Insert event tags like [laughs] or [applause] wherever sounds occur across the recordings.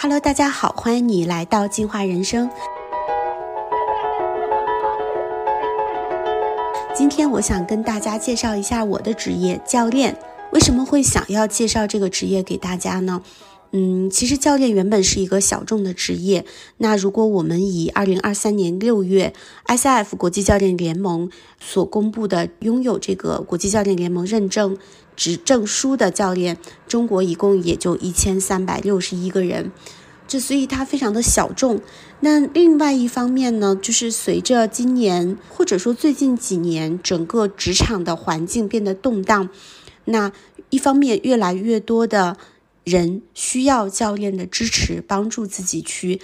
Hello，大家好，欢迎你来到进化人生。今天我想跟大家介绍一下我的职业——教练。为什么会想要介绍这个职业给大家呢？嗯，其实教练原本是一个小众的职业。那如果我们以二零二三年六月 ICF 国际教练联盟所公布的拥有这个国际教练联盟认证执证书的教练，中国一共也就一千三百六十一个人，这所以它非常的小众。那另外一方面呢，就是随着今年或者说最近几年整个职场的环境变得动荡，那一方面越来越多的。人需要教练的支持，帮助自己去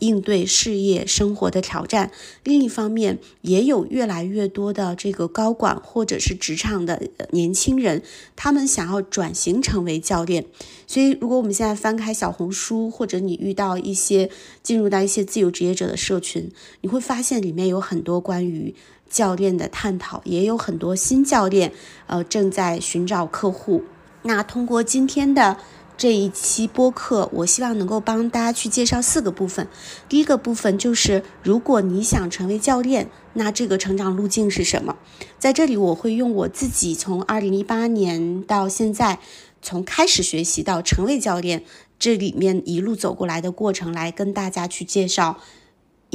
应对事业生活的挑战。另一方面，也有越来越多的这个高管或者是职场的年轻人，他们想要转型成为教练。所以，如果我们现在翻开小红书，或者你遇到一些进入到一些自由职业者的社群，你会发现里面有很多关于教练的探讨，也有很多新教练呃正在寻找客户。那通过今天的。这一期播客，我希望能够帮大家去介绍四个部分。第一个部分就是，如果你想成为教练，那这个成长路径是什么？在这里，我会用我自己从二零一八年到现在，从开始学习到成为教练，这里面一路走过来的过程，来跟大家去介绍。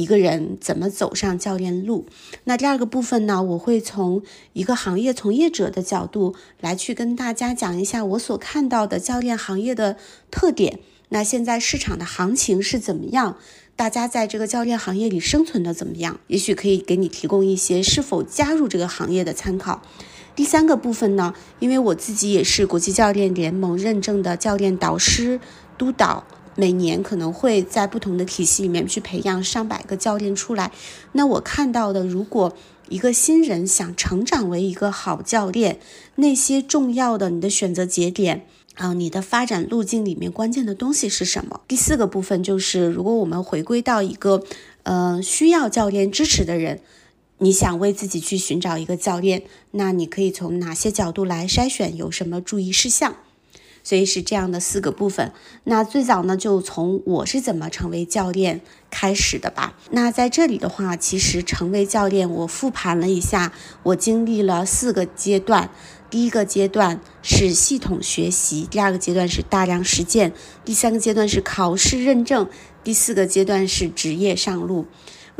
一个人怎么走上教练路？那第二个部分呢？我会从一个行业从业者的角度来去跟大家讲一下我所看到的教练行业的特点。那现在市场的行情是怎么样？大家在这个教练行业里生存的怎么样？也许可以给你提供一些是否加入这个行业的参考。第三个部分呢？因为我自己也是国际教练联盟认证的教练导师、督导。每年可能会在不同的体系里面去培养上百个教练出来。那我看到的，如果一个新人想成长为一个好教练，那些重要的你的选择节点啊，你的发展路径里面关键的东西是什么？第四个部分就是，如果我们回归到一个呃需要教练支持的人，你想为自己去寻找一个教练，那你可以从哪些角度来筛选？有什么注意事项？所以是这样的四个部分。那最早呢，就从我是怎么成为教练开始的吧。那在这里的话，其实成为教练，我复盘了一下，我经历了四个阶段。第一个阶段是系统学习，第二个阶段是大量实践，第三个阶段是考试认证，第四个阶段是职业上路。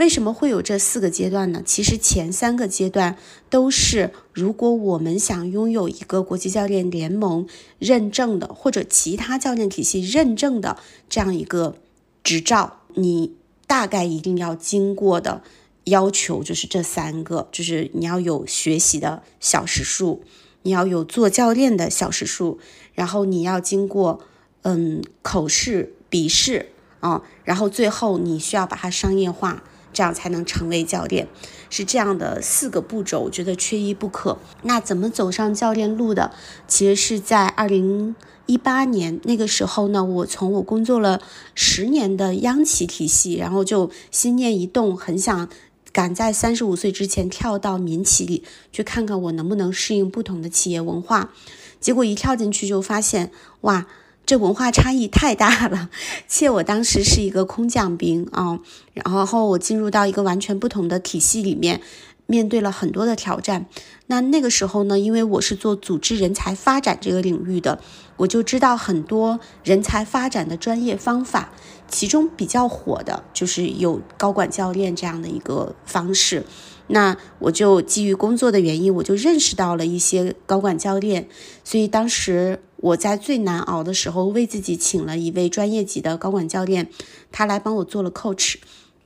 为什么会有这四个阶段呢？其实前三个阶段都是，如果我们想拥有一个国际教练联盟认证的，或者其他教练体系认证的这样一个执照，你大概一定要经过的要求就是这三个，就是你要有学习的小时数，你要有做教练的小时数，然后你要经过嗯口试、笔试啊，然后最后你需要把它商业化。这样才能成为教练，是这样的四个步骤，我觉得缺一不可。那怎么走上教练路的？其实是在二零一八年那个时候呢，我从我工作了十年的央企体系，然后就心念一动，很想赶在三十五岁之前跳到民企里去看看我能不能适应不同的企业文化。结果一跳进去就发现，哇！这文化差异太大了，[laughs] 且我当时是一个空降兵啊，然后我进入到一个完全不同的体系里面，面对了很多的挑战。那那个时候呢，因为我是做组织人才发展这个领域的，我就知道很多人才发展的专业方法，其中比较火的就是有高管教练这样的一个方式。那我就基于工作的原因，我就认识到了一些高管教练，所以当时。我在最难熬的时候，为自己请了一位专业级的高管教练，他来帮我做了 coach。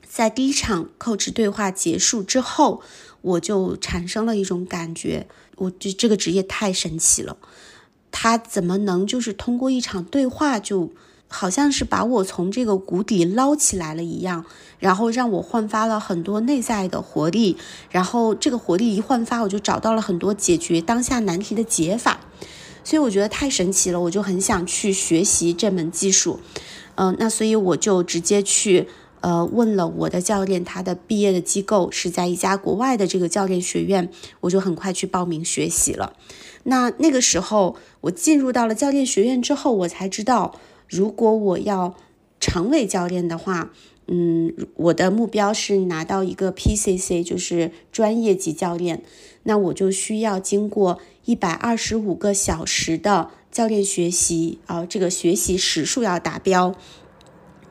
在第一场 coach 对话结束之后，我就产生了一种感觉，我这这个职业太神奇了。他怎么能就是通过一场对话，就好像是把我从这个谷底捞起来了一样，然后让我焕发了很多内在的活力，然后这个活力一焕发，我就找到了很多解决当下难题的解法。所以我觉得太神奇了，我就很想去学习这门技术，嗯，那所以我就直接去呃问了我的教练，他的毕业的机构是在一家国外的这个教练学院，我就很快去报名学习了。那那个时候我进入到了教练学院之后，我才知道，如果我要成为教练的话，嗯，我的目标是拿到一个 PCC，就是专业级教练。那我就需要经过一百二十五个小时的教练学习啊，这个学习时数要达标。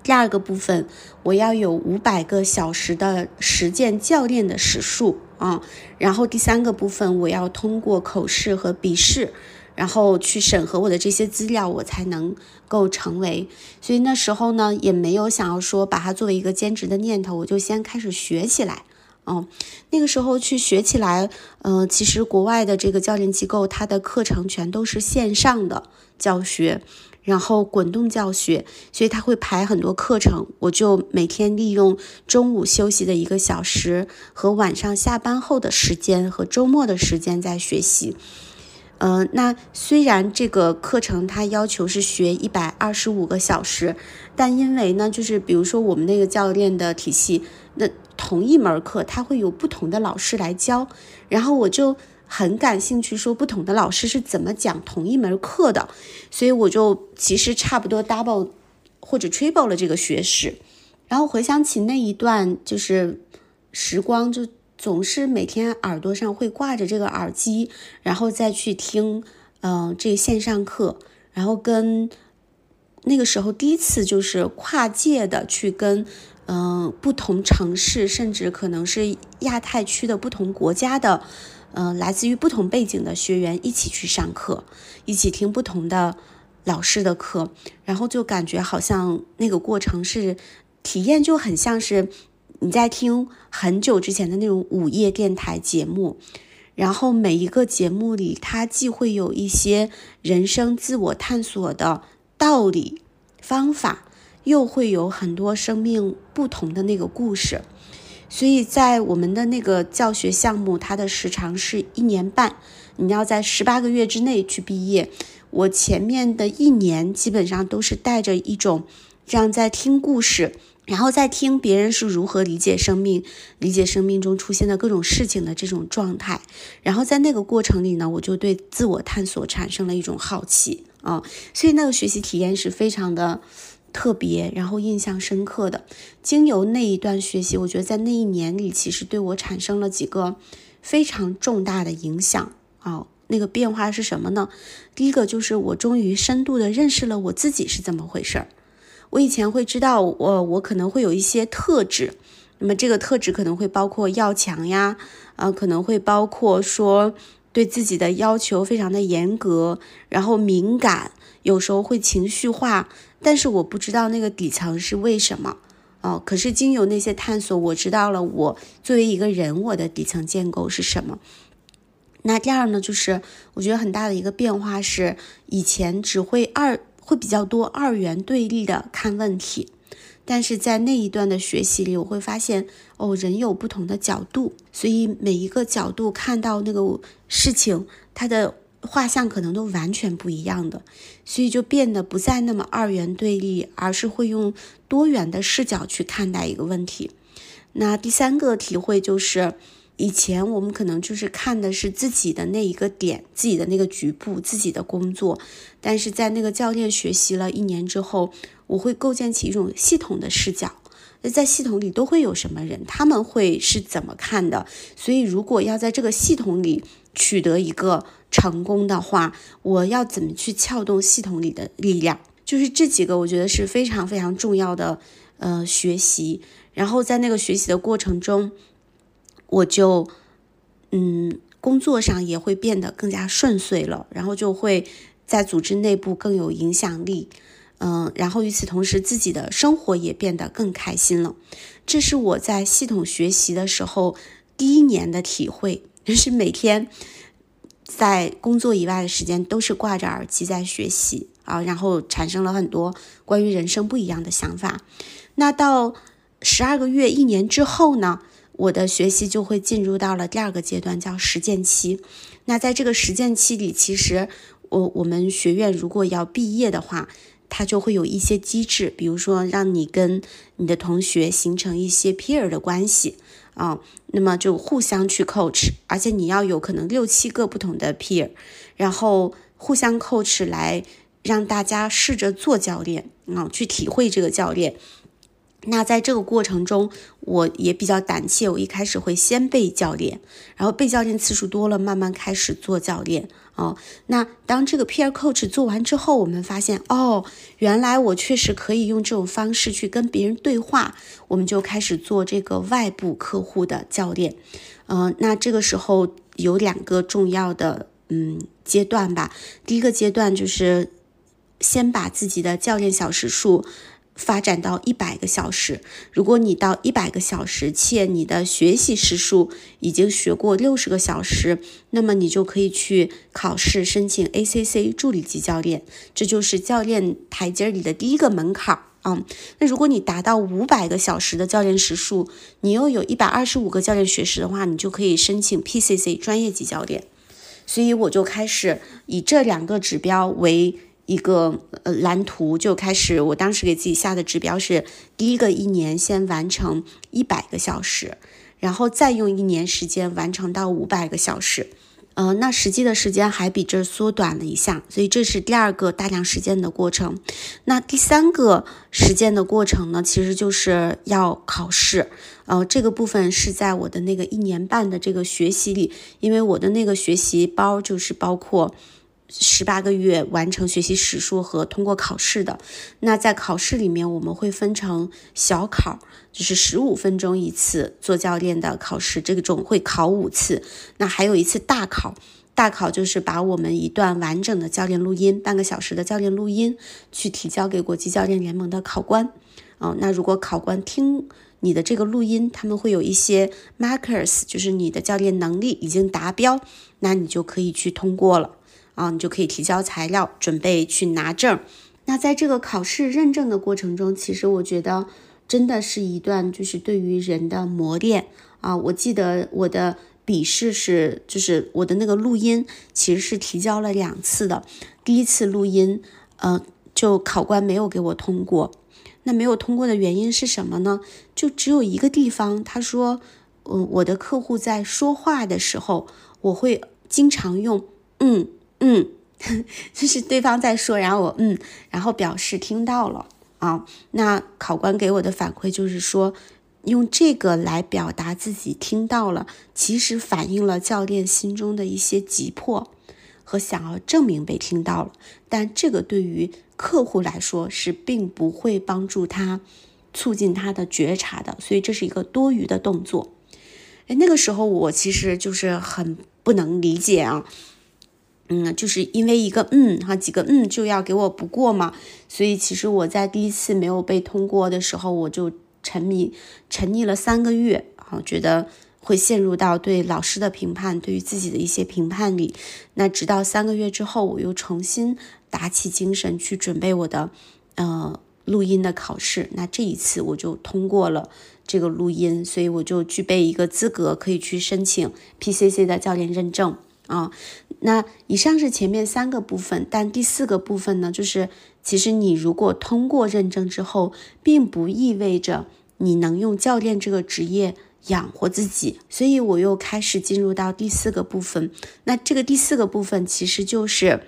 第二个部分，我要有五百个小时的实践教练的时数啊。然后第三个部分，我要通过口试和笔试，然后去审核我的这些资料，我才能够成为。所以那时候呢，也没有想要说把它作为一个兼职的念头，我就先开始学起来。嗯，那个时候去学起来，嗯，其实国外的这个教练机构，它的课程全都是线上的教学。然后滚动教学，所以他会排很多课程，我就每天利用中午休息的一个小时和晚上下班后的时间和周末的时间在学习。嗯，那虽然这个课程它要求是学一百二十五个小时，但因为呢，就是比如说我们那个教练的体系，那同一门课他会有不同的老师来教，然后我就。很感兴趣，说不同的老师是怎么讲同一门课的，所以我就其实差不多 double 或者 triple 了这个学识。然后回想起那一段就是时光，就总是每天耳朵上会挂着这个耳机，然后再去听，嗯，这个线上课，然后跟那个时候第一次就是跨界的去跟，嗯，不同城市，甚至可能是亚太区的不同国家的。嗯，来自于不同背景的学员一起去上课，一起听不同的老师的课，然后就感觉好像那个过程是体验，就很像是你在听很久之前的那种午夜电台节目。然后每一个节目里，它既会有一些人生自我探索的道理方法，又会有很多生命不同的那个故事。所以在我们的那个教学项目，它的时长是一年半，你要在十八个月之内去毕业。我前面的一年基本上都是带着一种这样在听故事，然后在听别人是如何理解生命、理解生命中出现的各种事情的这种状态。然后在那个过程里呢，我就对自我探索产生了一种好奇啊，所以那个学习体验是非常的。特别，然后印象深刻的，经由那一段学习，我觉得在那一年里，其实对我产生了几个非常重大的影响啊。那个变化是什么呢？第一个就是我终于深度的认识了我自己是怎么回事儿。我以前会知道我我可能会有一些特质，那么这个特质可能会包括要强呀，啊，可能会包括说对自己的要求非常的严格，然后敏感，有时候会情绪化。但是我不知道那个底层是为什么哦。可是经由那些探索，我知道了我作为一个人，我的底层建构是什么。那第二呢，就是我觉得很大的一个变化是，以前只会二会比较多二元对立的看问题，但是在那一段的学习里，我会发现哦，人有不同的角度，所以每一个角度看到那个事情，它的。画像可能都完全不一样的，所以就变得不再那么二元对立，而是会用多元的视角去看待一个问题。那第三个体会就是，以前我们可能就是看的是自己的那一个点，自己的那个局部，自己的工作，但是在那个教练学习了一年之后，我会构建起一种系统的视角。那在系统里都会有什么人？他们会是怎么看的？所以如果要在这个系统里取得一个。成功的话，我要怎么去撬动系统里的力量？就是这几个，我觉得是非常非常重要的，呃，学习。然后在那个学习的过程中，我就，嗯，工作上也会变得更加顺遂了，然后就会在组织内部更有影响力，嗯，然后与此同时，自己的生活也变得更开心了。这是我在系统学习的时候第一年的体会，就是每天。在工作以外的时间都是挂着耳机在学习啊，然后产生了很多关于人生不一样的想法。那到十二个月、一年之后呢，我的学习就会进入到了第二个阶段，叫实践期。那在这个实践期里，其实我我们学院如果要毕业的话，它就会有一些机制，比如说让你跟你的同学形成一些 peer 的关系。啊，那么就互相去 coach，而且你要有可能六七个不同的 peer，然后互相 coach 来让大家试着做教练啊，去体会这个教练。那在这个过程中，我也比较胆怯。我一开始会先背教练，然后背教练次数多了，慢慢开始做教练哦。那当这个 peer coach 做完之后，我们发现哦，原来我确实可以用这种方式去跟别人对话。我们就开始做这个外部客户的教练。嗯，那这个时候有两个重要的嗯阶段吧。第一个阶段就是先把自己的教练小时数。发展到一百个小时，如果你到一百个小时，且你的学习时数已经学过六十个小时，那么你就可以去考试申请 ACC 助理级教练，这就是教练台阶里的第一个门槛啊。那如果你达到五百个小时的教练时数，你又有一百二十五个教练学时的话，你就可以申请 PCC 专业级教练。所以我就开始以这两个指标为。一个呃蓝图就开始，我当时给自己下的指标是：第一个一年先完成一百个小时，然后再用一年时间完成到五百个小时。呃，那实际的时间还比这缩短了一下，所以这是第二个大量实践的过程。那第三个实践的过程呢，其实就是要考试。呃，这个部分是在我的那个一年半的这个学习里，因为我的那个学习包就是包括。十八个月完成学习时数和通过考试的，那在考试里面我们会分成小考，就是十五分钟一次做教练的考试，这种会考五次。那还有一次大考，大考就是把我们一段完整的教练录音，半个小时的教练录音，去提交给国际教练联盟的考官。哦，那如果考官听你的这个录音，他们会有一些 markers，就是你的教练能力已经达标，那你就可以去通过了。啊，你就可以提交材料，准备去拿证。那在这个考试认证的过程中，其实我觉得真的是一段就是对于人的磨练啊。我记得我的笔试是，就是我的那个录音其实是提交了两次的。第一次录音，呃，就考官没有给我通过。那没有通过的原因是什么呢？就只有一个地方，他说，嗯，我的客户在说话的时候，我会经常用嗯。嗯，[laughs] 就是对方在说，然后我嗯，然后表示听到了啊。那考官给我的反馈就是说，用这个来表达自己听到了，其实反映了教练心中的一些急迫和想要证明被听到了。但这个对于客户来说是并不会帮助他促进他的觉察的，所以这是一个多余的动作。哎，那个时候我其实就是很不能理解啊。嗯，就是因为一个嗯哈几个嗯就要给我不过嘛，所以其实我在第一次没有被通过的时候，我就沉迷沉溺了三个月啊，觉得会陷入到对老师的评判，对于自己的一些评判里。那直到三个月之后，我又重新打起精神去准备我的呃录音的考试。那这一次我就通过了这个录音，所以我就具备一个资格，可以去申请 PCC 的教练认证。啊，那以上是前面三个部分，但第四个部分呢，就是其实你如果通过认证之后，并不意味着你能用教练这个职业养活自己，所以我又开始进入到第四个部分。那这个第四个部分其实就是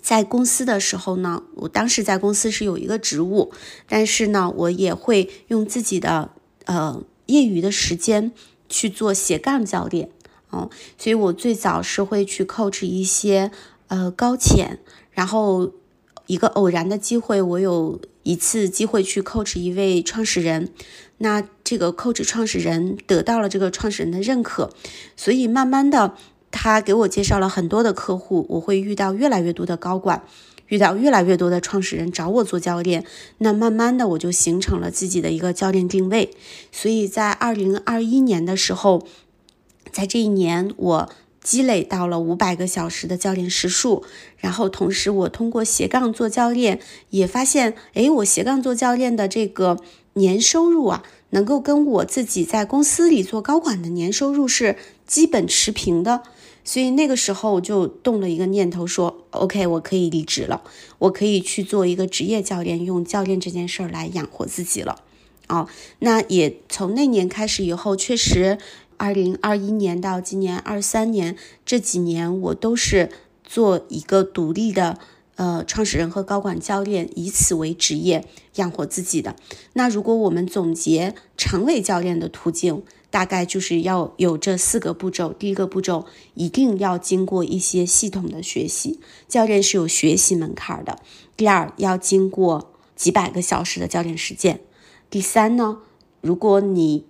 在公司的时候呢，我当时在公司是有一个职务，但是呢，我也会用自己的呃业余的时间去做斜杠教练。哦，所以我最早是会去 coach 一些呃高潜，然后一个偶然的机会，我有一次机会去 coach 一位创始人，那这个 coach 创始人得到了这个创始人的认可，所以慢慢的他给我介绍了很多的客户，我会遇到越来越多的高管，遇到越来越多的创始人找我做教练，那慢慢的我就形成了自己的一个教练定位，所以在二零二一年的时候。在这一年，我积累到了五百个小时的教练时数，然后同时我通过斜杠做教练，也发现，哎，我斜杠做教练的这个年收入啊，能够跟我自己在公司里做高管的年收入是基本持平的。所以那个时候我就动了一个念头，说，OK，我可以离职了，我可以去做一个职业教练，用教练这件事儿来养活自己了。哦，那也从那年开始以后，确实。二零二一年到今年二三年这几年，我都是做一个独立的呃创始人和高管教练以此为职业养活自己的。那如果我们总结成为教练的途径，大概就是要有这四个步骤。第一个步骤，一定要经过一些系统的学习，教练是有学习门槛的。第二，要经过几百个小时的教练实践。第三呢，如果你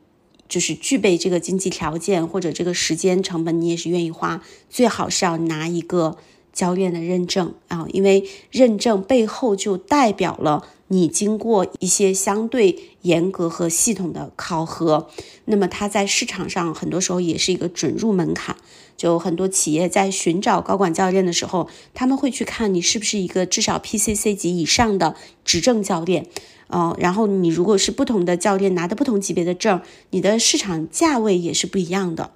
就是具备这个经济条件或者这个时间成本，你也是愿意花，最好是要拿一个教练的认证啊，因为认证背后就代表了。你经过一些相对严格和系统的考核，那么它在市场上很多时候也是一个准入门槛。就很多企业在寻找高管教练的时候，他们会去看你是不是一个至少 PCC 级以上的执政教练，呃，然后你如果是不同的教练拿的不同级别的证，你的市场价位也是不一样的。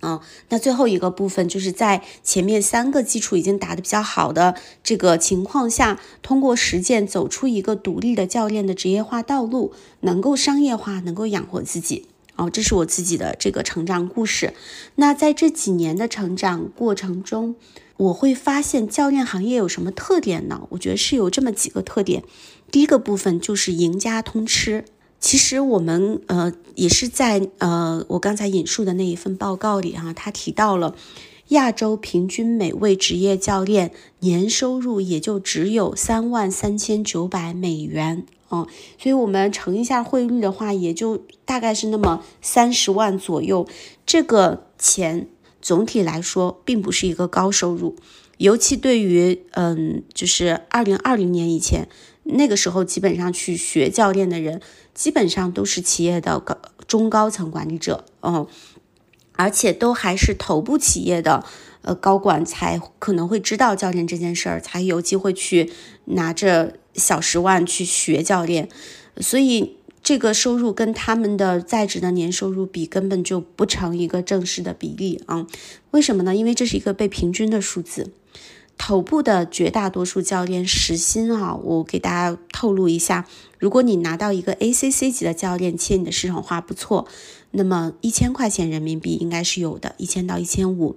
啊，那最后一个部分就是在前面三个基础已经打得比较好的这个情况下，通过实践走出一个独立的教练的职业化道路，能够商业化，能够养活自己。哦，这是我自己的这个成长故事。那在这几年的成长过程中，我会发现教练行业有什么特点呢？我觉得是有这么几个特点。第一个部分就是赢家通吃。其实我们呃也是在呃我刚才引述的那一份报告里哈，他提到了亚洲平均每位职业教练年收入也就只有三万三千九百美元哦，所以我们乘一下汇率的话，也就大概是那么三十万左右。这个钱总体来说并不是一个高收入，尤其对于嗯就是二零二零年以前那个时候，基本上去学教练的人。基本上都是企业的高中高层管理者，嗯，而且都还是头部企业的呃高管才可能会知道教练这件事儿，才有机会去拿着小十万去学教练，所以这个收入跟他们的在职的年收入比，根本就不成一个正式的比例啊？为什么呢？因为这是一个被平均的数字。头部的绝大多数教练时薪啊，我给大家透露一下，如果你拿到一个 ACC 级的教练，且你的市场化不错，那么一千块钱人民币应该是有的，一千到一千五。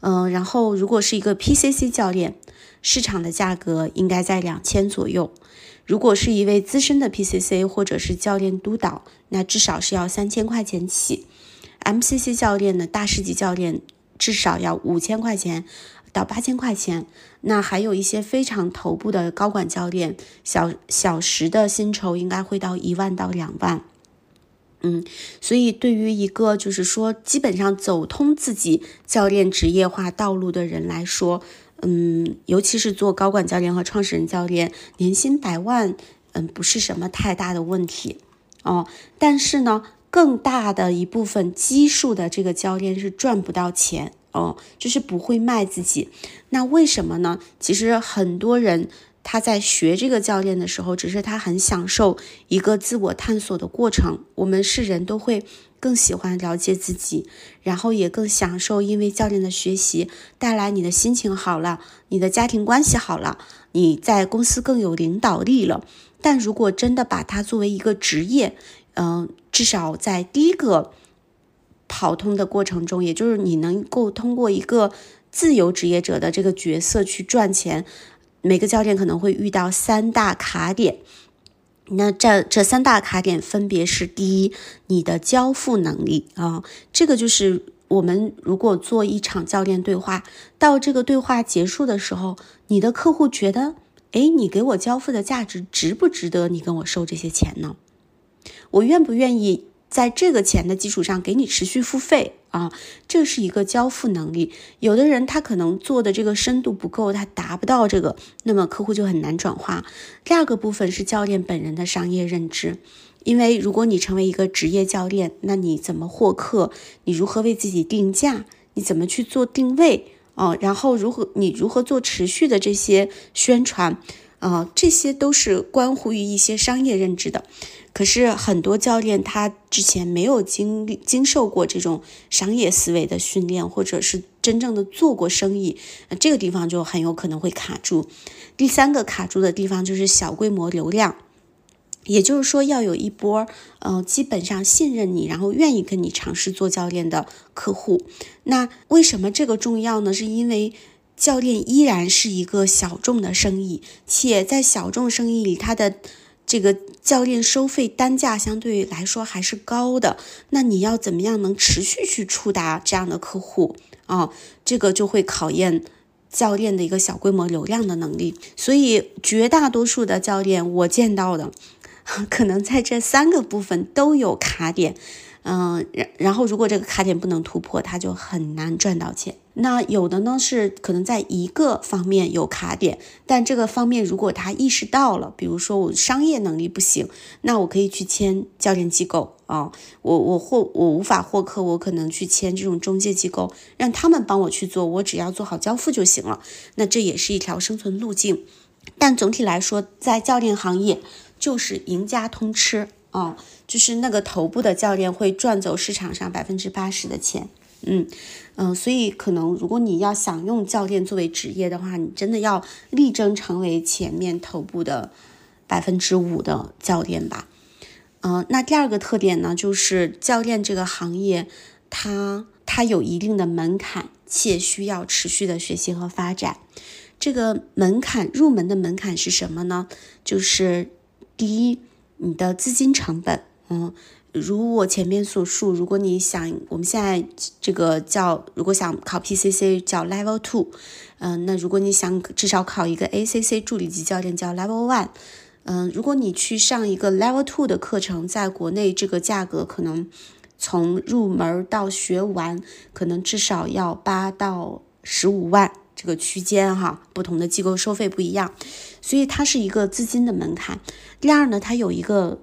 嗯，然后如果是一个 PCC 教练，市场的价格应该在两千左右。如果是一位资深的 PCC 或者是教练督导，那至少是要三千块钱起。MCC 教练呢，大师级教练至少要五千块钱。到八千块钱，那还有一些非常头部的高管教练，小小时的薪酬应该会到一万到两万。嗯，所以对于一个就是说基本上走通自己教练职业化道路的人来说，嗯，尤其是做高管教练和创始人教练，年薪百万，嗯，不是什么太大的问题哦。但是呢，更大的一部分基数的这个教练是赚不到钱。哦，就是不会卖自己，那为什么呢？其实很多人他在学这个教练的时候，只是他很享受一个自我探索的过程。我们是人都会更喜欢了解自己，然后也更享受，因为教练的学习带来你的心情好了，你的家庭关系好了，你在公司更有领导力了。但如果真的把它作为一个职业，嗯，至少在第一个。跑通的过程中，也就是你能够通过一个自由职业者的这个角色去赚钱。每个教练可能会遇到三大卡点，那这这三大卡点分别是：第一，你的交付能力啊，这个就是我们如果做一场教练对话，到这个对话结束的时候，你的客户觉得，哎，你给我交付的价值值不值得你跟我收这些钱呢？我愿不愿意？在这个钱的基础上给你持续付费啊，这是一个交付能力。有的人他可能做的这个深度不够，他达不到这个，那么客户就很难转化。第二个部分是教练本人的商业认知，因为如果你成为一个职业教练，那你怎么获客？你如何为自己定价？你怎么去做定位？哦，然后如何你如何做持续的这些宣传？啊，这些都是关乎于一些商业认知的。可是很多教练他之前没有经历、经受过这种商业思维的训练，或者是真正的做过生意，那这个地方就很有可能会卡住。第三个卡住的地方就是小规模流量，也就是说要有一波，呃，基本上信任你，然后愿意跟你尝试做教练的客户。那为什么这个重要呢？是因为教练依然是一个小众的生意，且在小众生意里，它的这个教练收费单价相对来说还是高的。那你要怎么样能持续去触达这样的客户啊？这个就会考验教练的一个小规模流量的能力。所以，绝大多数的教练我见到的，[laughs] 可能在这三个部分都有卡点。嗯，然然后如果这个卡点不能突破，他就很难赚到钱。那有的呢是可能在一个方面有卡点，但这个方面如果他意识到了，比如说我商业能力不行，那我可以去签教练机构啊，我我获我无法获客，我可能去签这种中介机构，让他们帮我去做，我只要做好交付就行了。那这也是一条生存路径。但总体来说，在教练行业就是赢家通吃。哦，就是那个头部的教练会赚走市场上百分之八十的钱，嗯嗯，所以可能如果你要想用教练作为职业的话，你真的要力争成为前面头部的百分之五的教练吧。嗯，那第二个特点呢，就是教练这个行业，它它有一定的门槛，且需要持续的学习和发展。这个门槛入门的门槛是什么呢？就是第一。你的资金成本，嗯，如我前面所述，如果你想，我们现在这个叫，如果想考 PCC 叫 Level Two，嗯，那如果你想至少考一个 ACC 助理级教练叫 Level One，嗯，如果你去上一个 Level Two 的课程，在国内这个价格可能从入门到学完，可能至少要八到十五万。这个区间哈，不同的机构收费不一样，所以它是一个资金的门槛。第二呢，它有一个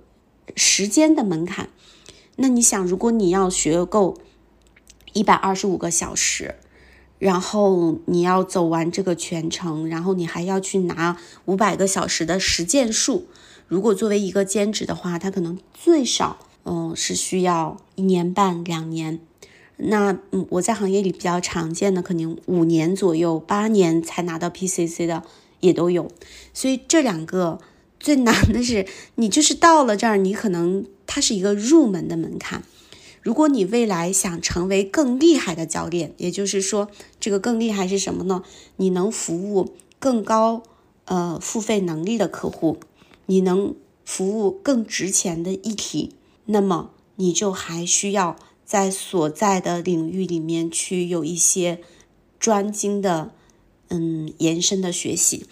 时间的门槛。那你想，如果你要学够一百二十五个小时，然后你要走完这个全程，然后你还要去拿五百个小时的实践数，如果作为一个兼职的话，它可能最少嗯是需要一年半两年。那嗯，我在行业里比较常见的，肯定五年左右、八年才拿到 PCC 的也都有。所以这两个最难的是，你就是到了这儿，你可能它是一个入门的门槛。如果你未来想成为更厉害的教练，也就是说，这个更厉害是什么呢？你能服务更高呃付费能力的客户，你能服务更值钱的议题，那么你就还需要。在所在的领域里面去有一些专精的，嗯，延伸的学习。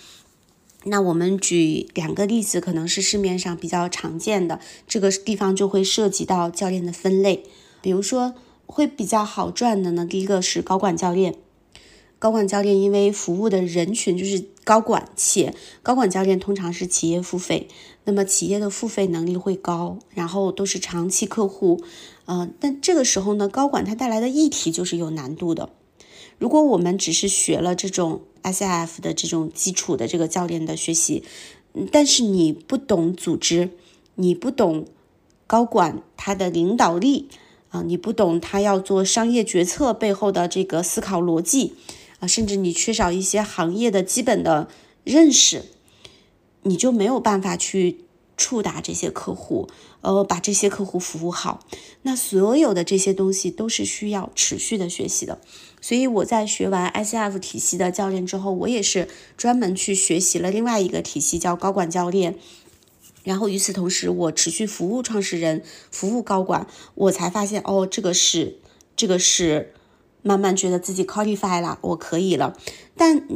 那我们举两个例子，可能是市面上比较常见的，这个地方就会涉及到教练的分类。比如说，会比较好赚的呢，第一个是高管教练。高管教练因为服务的人群就是高管，且高管教练通常是企业付费，那么企业的付费能力会高，然后都是长期客户。嗯，但这个时候呢，高管他带来的议题就是有难度的。如果我们只是学了这种 S F 的这种基础的这个教练的学习，但是你不懂组织，你不懂高管他的领导力啊，你不懂他要做商业决策背后的这个思考逻辑啊，甚至你缺少一些行业的基本的认识，你就没有办法去。触达这些客户，呃，把这些客户服务好，那所有的这些东西都是需要持续的学习的。所以我在学完 ICF 体系的教练之后，我也是专门去学习了另外一个体系，叫高管教练。然后与此同时，我持续服务创始人，服务高管，我才发现，哦，这个是，这个是。慢慢觉得自己 qualify 了，我可以了。但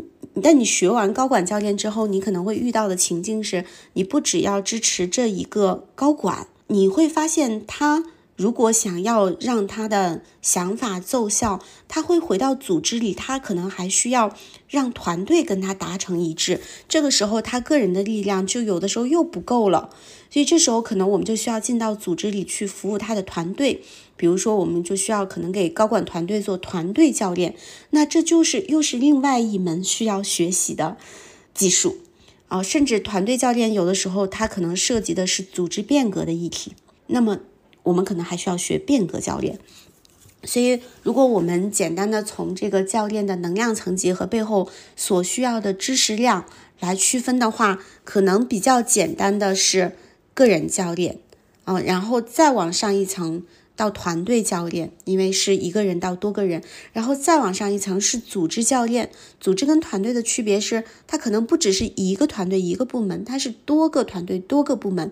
但你学完高管教练之后，你可能会遇到的情境是，你不只要支持这一个高管，你会发现他。如果想要让他的想法奏效，他会回到组织里，他可能还需要让团队跟他达成一致。这个时候，他个人的力量就有的时候又不够了，所以这时候可能我们就需要进到组织里去服务他的团队。比如说，我们就需要可能给高管团队做团队教练，那这就是又是另外一门需要学习的技术啊。甚至团队教练有的时候他可能涉及的是组织变革的议题，那么。我们可能还需要学变革教练，所以如果我们简单的从这个教练的能量层级和背后所需要的知识量来区分的话，可能比较简单的是个人教练，啊，然后再往上一层。到团队教练，因为是一个人到多个人，然后再往上一层是组织教练。组织跟团队的区别是，它可能不只是一个团队一个部门，它是多个团队多个部门。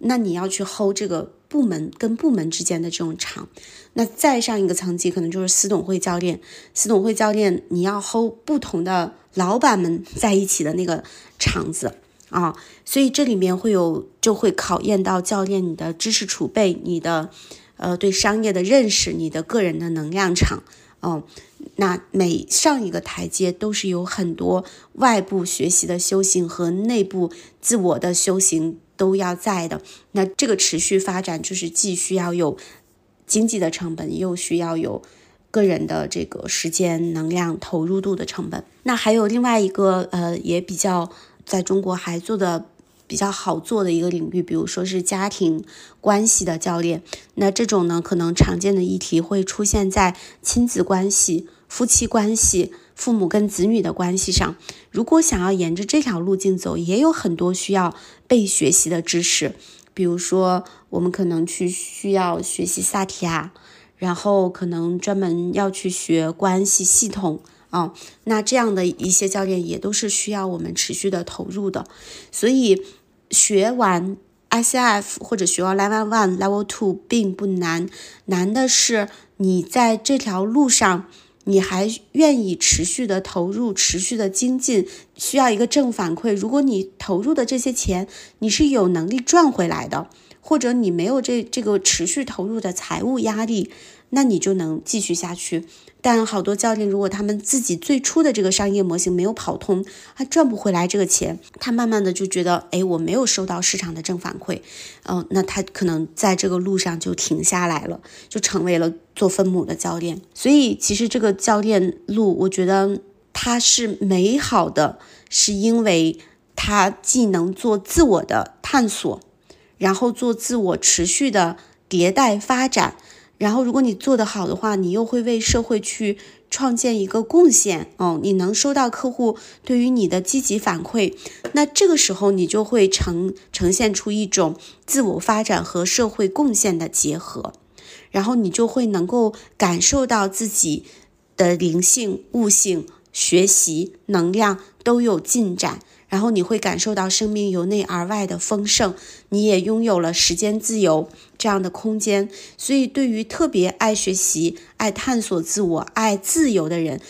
那你要去 hold 这个部门跟部门之间的这种场。那再上一个层级，可能就是司董会教练。司董会教练，你要 hold 不同的老板们在一起的那个场子。啊，所以这里面会有，就会考验到教练你的知识储备，你的，呃，对商业的认识，你的个人的能量场。哦，那每上一个台阶都是有很多外部学习的修行和内部自我的修行都要在的。那这个持续发展就是既需要有经济的成本，又需要有个人的这个时间、能量投入度的成本。那还有另外一个，呃，也比较。在中国还做的比较好做的一个领域，比如说是家庭关系的教练。那这种呢，可能常见的议题会出现在亲子关系、夫妻关系、父母跟子女的关系上。如果想要沿着这条路径走，也有很多需要被学习的知识。比如说，我们可能去需要学习萨提亚，然后可能专门要去学关系系统。啊，那这样的一些教练也都是需要我们持续的投入的，所以学完 ICF 或者学完 Level One、Level Two 并不难，难的是你在这条路上，你还愿意持续的投入、持续的精进，需要一个正反馈。如果你投入的这些钱，你是有能力赚回来的，或者你没有这这个持续投入的财务压力，那你就能继续下去。但好多教练，如果他们自己最初的这个商业模型没有跑通，他赚不回来这个钱，他慢慢的就觉得，哎，我没有收到市场的正反馈，嗯，那他可能在这个路上就停下来了，就成为了做分母的教练。所以其实这个教练路，我觉得它是美好的，是因为它既能做自我的探索，然后做自我持续的迭代发展。然后，如果你做得好的话，你又会为社会去创建一个贡献哦。你能收到客户对于你的积极反馈，那这个时候你就会呈呈现出一种自我发展和社会贡献的结合，然后你就会能够感受到自己的灵性、悟性、学习能量都有进展。然后你会感受到生命由内而外的丰盛，你也拥有了时间自由这样的空间。所以，对于特别爱学习、爱探索自我、爱自由的人，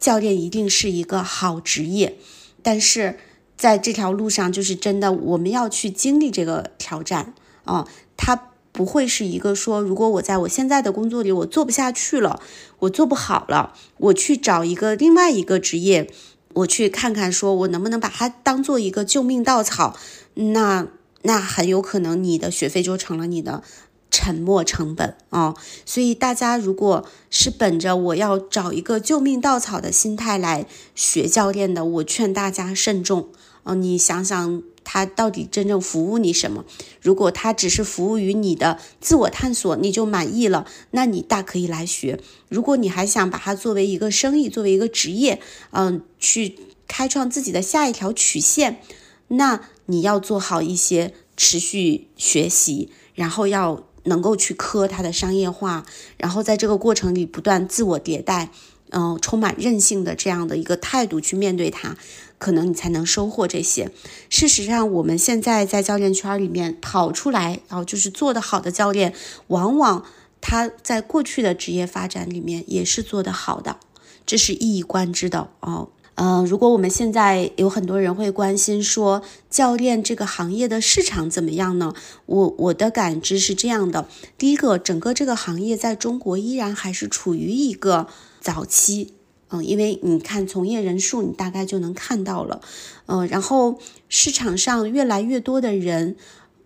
教练一定是一个好职业。但是，在这条路上，就是真的我们要去经历这个挑战啊！它不会是一个说，如果我在我现在的工作里我做不下去了，我做不好了，我去找一个另外一个职业。我去看看，说我能不能把它当做一个救命稻草？那那很有可能你的学费就成了你的沉没成本啊！所以大家如果是本着我要找一个救命稻草的心态来学教练的，我劝大家慎重哦！你想想。他到底真正服务你什么？如果他只是服务于你的自我探索，你就满意了，那你大可以来学。如果你还想把它作为一个生意，作为一个职业，嗯，去开创自己的下一条曲线，那你要做好一些持续学习，然后要能够去磕它的商业化，然后在这个过程里不断自我迭代，嗯，充满韧性的这样的一个态度去面对它。可能你才能收获这些。事实上，我们现在在教练圈里面跑出来，然后就是做得好的教练，往往他在过去的职业发展里面也是做得好的，这是一以贯之的哦。嗯，如果我们现在有很多人会关心说教练这个行业的市场怎么样呢？我我的感知是这样的：第一个，整个这个行业在中国依然还是处于一个早期。嗯，因为你看从业人数，你大概就能看到了，嗯，然后市场上越来越多的人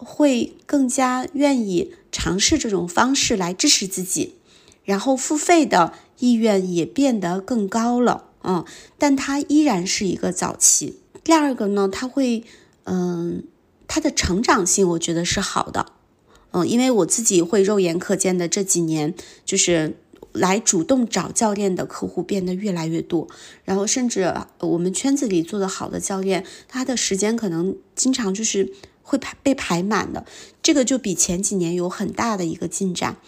会更加愿意尝试这种方式来支持自己，然后付费的意愿也变得更高了，嗯，但它依然是一个早期。第二个呢，它会，嗯，它的成长性我觉得是好的，嗯，因为我自己会肉眼可见的这几年就是。来主动找教练的客户变得越来越多，然后甚至我们圈子里做的好的教练，他的时间可能经常就是会排被排满的，这个就比前几年有很大的一个进展。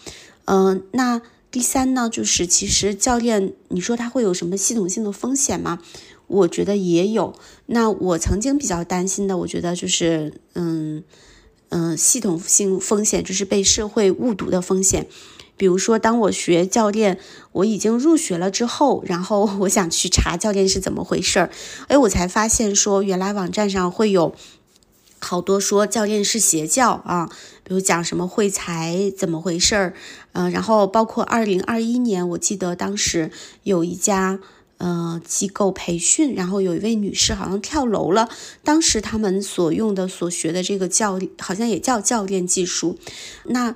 嗯，那第三呢，就是其实教练，你说他会有什么系统性的风险吗？我觉得也有。那我曾经比较担心的，我觉得就是，嗯嗯，系统性风险就是被社会误读的风险。比如说，当我学教练，我已经入学了之后，然后我想去查教练是怎么回事儿，哎，我才发现说，原来网站上会有好多说教练是邪教啊，比如讲什么会财怎么回事儿，嗯，然后包括二零二一年，我记得当时有一家。呃，机构培训，然后有一位女士好像跳楼了。当时他们所用的、所学的这个教，好像也叫教练技术。那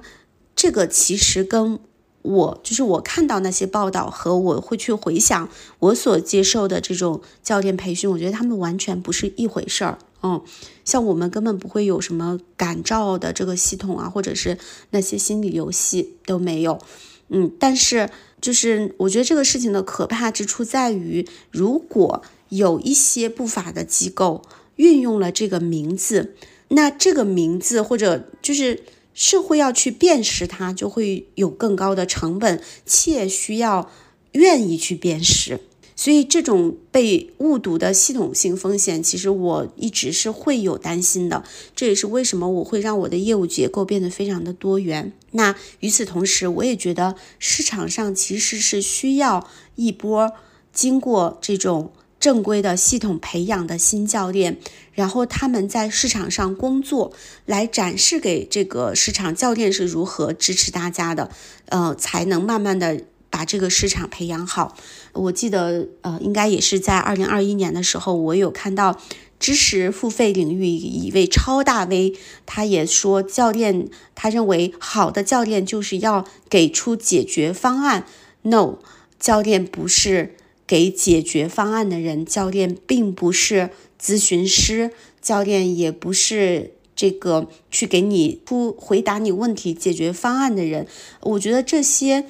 这个其实跟我，就是我看到那些报道和我会去回想我所接受的这种教练培训，我觉得他们完全不是一回事儿。嗯，像我们根本不会有什么感召的这个系统啊，或者是那些心理游戏都没有。嗯，但是。就是我觉得这个事情的可怕之处在于，如果有一些不法的机构运用了这个名字，那这个名字或者就是社会要去辨识它，就会有更高的成本，且需要愿意去辨识。所以这种被误读的系统性风险，其实我一直是会有担心的。这也是为什么我会让我的业务结构变得非常的多元。那与此同时，我也觉得市场上其实是需要一波经过这种正规的系统培养的新教练，然后他们在市场上工作，来展示给这个市场教练是如何支持大家的，呃，才能慢慢的。把这个市场培养好，我记得呃，应该也是在二零二一年的时候，我有看到知识付费领域一位超大 V，他也说教练，他认为好的教练就是要给出解决方案。No，教练不是给解决方案的人，教练并不是咨询师，教练也不是这个去给你出回答你问题、解决方案的人。我觉得这些。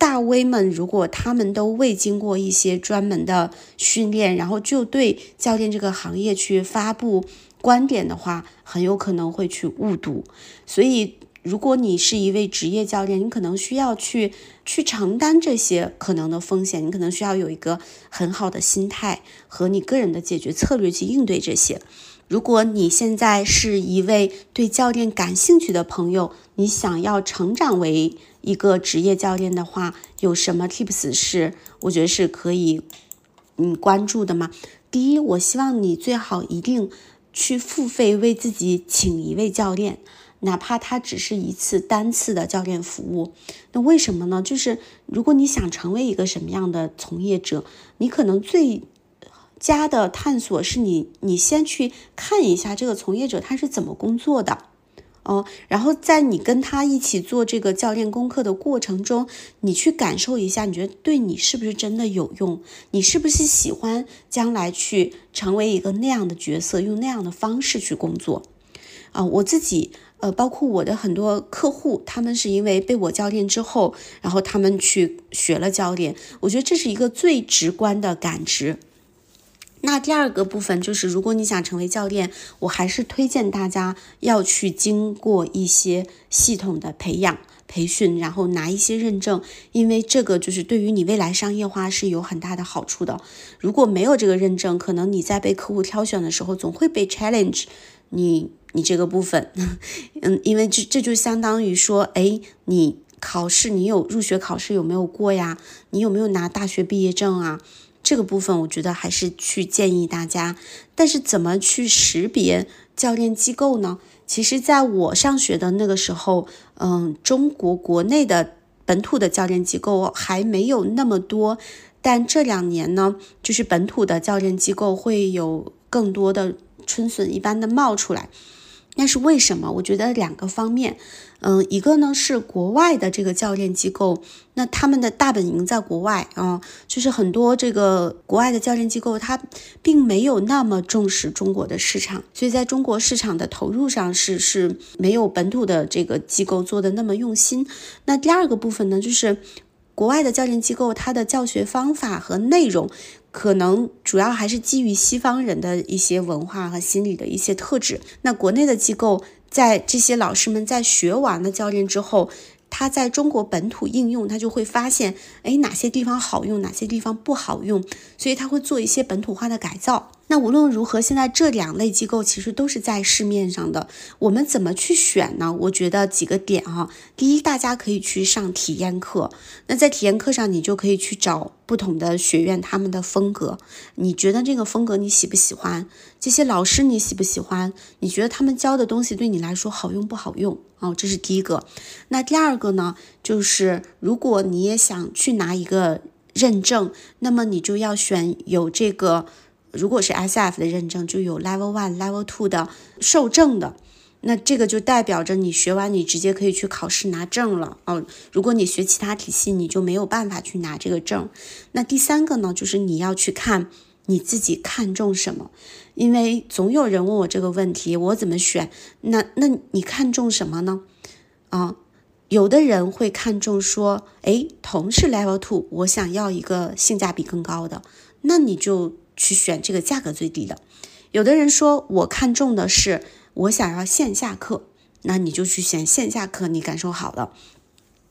大 V 们，如果他们都未经过一些专门的训练，然后就对教练这个行业去发布观点的话，很有可能会去误读。所以，如果你是一位职业教练，你可能需要去去承担这些可能的风险，你可能需要有一个很好的心态和你个人的解决策略去应对这些。如果你现在是一位对教练感兴趣的朋友，你想要成长为一个职业教练的话，有什么 tips 是我觉得是可以嗯关注的吗？第一，我希望你最好一定去付费为自己请一位教练，哪怕他只是一次单次的教练服务。那为什么呢？就是如果你想成为一个什么样的从业者，你可能最。佳的探索是你，你先去看一下这个从业者他是怎么工作的，哦，然后在你跟他一起做这个教练功课的过程中，你去感受一下，你觉得对你是不是真的有用？你是不是喜欢将来去成为一个那样的角色，用那样的方式去工作？啊，我自己，呃，包括我的很多客户，他们是因为被我教练之后，然后他们去学了教练，我觉得这是一个最直观的感知。那第二个部分就是，如果你想成为教练，我还是推荐大家要去经过一些系统的培养、培训，然后拿一些认证，因为这个就是对于你未来商业化是有很大的好处的。如果没有这个认证，可能你在被客户挑选的时候，总会被 challenge 你你这个部分，嗯，因为这这就相当于说，哎，你考试你有入学考试有没有过呀？你有没有拿大学毕业证啊？这个部分我觉得还是去建议大家，但是怎么去识别教练机构呢？其实，在我上学的那个时候，嗯，中国国内的本土的教练机构还没有那么多，但这两年呢，就是本土的教练机构会有更多的春笋一般的冒出来。那是为什么？我觉得两个方面，嗯，一个呢是国外的这个教练机构，那他们的大本营在国外啊，就是很多这个国外的教练机构，它并没有那么重视中国的市场，所以在中国市场的投入上是是没有本土的这个机构做的那么用心。那第二个部分呢，就是国外的教练机构，它的教学方法和内容。可能主要还是基于西方人的一些文化和心理的一些特质。那国内的机构在这些老师们在学完了教练之后，他在中国本土应用，他就会发现，哎，哪些地方好用，哪些地方不好用，所以他会做一些本土化的改造。那无论如何，现在这两类机构其实都是在市面上的。我们怎么去选呢？我觉得几个点哈。第一，大家可以去上体验课。那在体验课上，你就可以去找不同的学院他们的风格。你觉得这个风格你喜不喜欢？这些老师你喜不喜欢？你觉得他们教的东西对你来说好用不好用？哦，这是第一个。那第二个呢？就是如果你也想去拿一个认证，那么你就要选有这个。如果是 S F 的认证，就有 Level One、Level Two 的受证的，那这个就代表着你学完，你直接可以去考试拿证了哦。如果你学其他体系，你就没有办法去拿这个证。那第三个呢，就是你要去看你自己看重什么，因为总有人问我这个问题，我怎么选？那那你看重什么呢？啊，有的人会看重说，哎，同是 Level Two，我想要一个性价比更高的，那你就。去选这个价格最低的。有的人说，我看中的是我想要线下课，那你就去选线下课，你感受好了。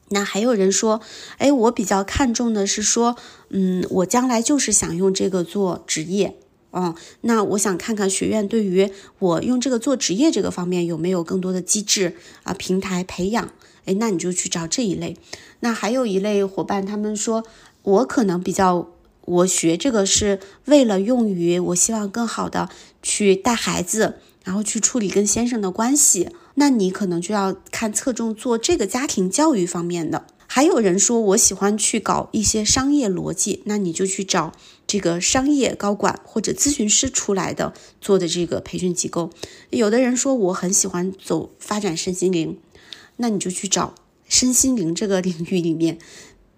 那还有人说，哎，我比较看重的是说，嗯，我将来就是想用这个做职业，嗯，那我想看看学院对于我用这个做职业这个方面有没有更多的机制啊平台培养，哎，那你就去找这一类。那还有一类伙伴，他们说我可能比较。我学这个是为了用于，我希望更好的去带孩子，然后去处理跟先生的关系。那你可能就要看侧重做这个家庭教育方面的。还有人说我喜欢去搞一些商业逻辑，那你就去找这个商业高管或者咨询师出来的做的这个培训机构。有的人说我很喜欢走发展身心灵，那你就去找身心灵这个领域里面，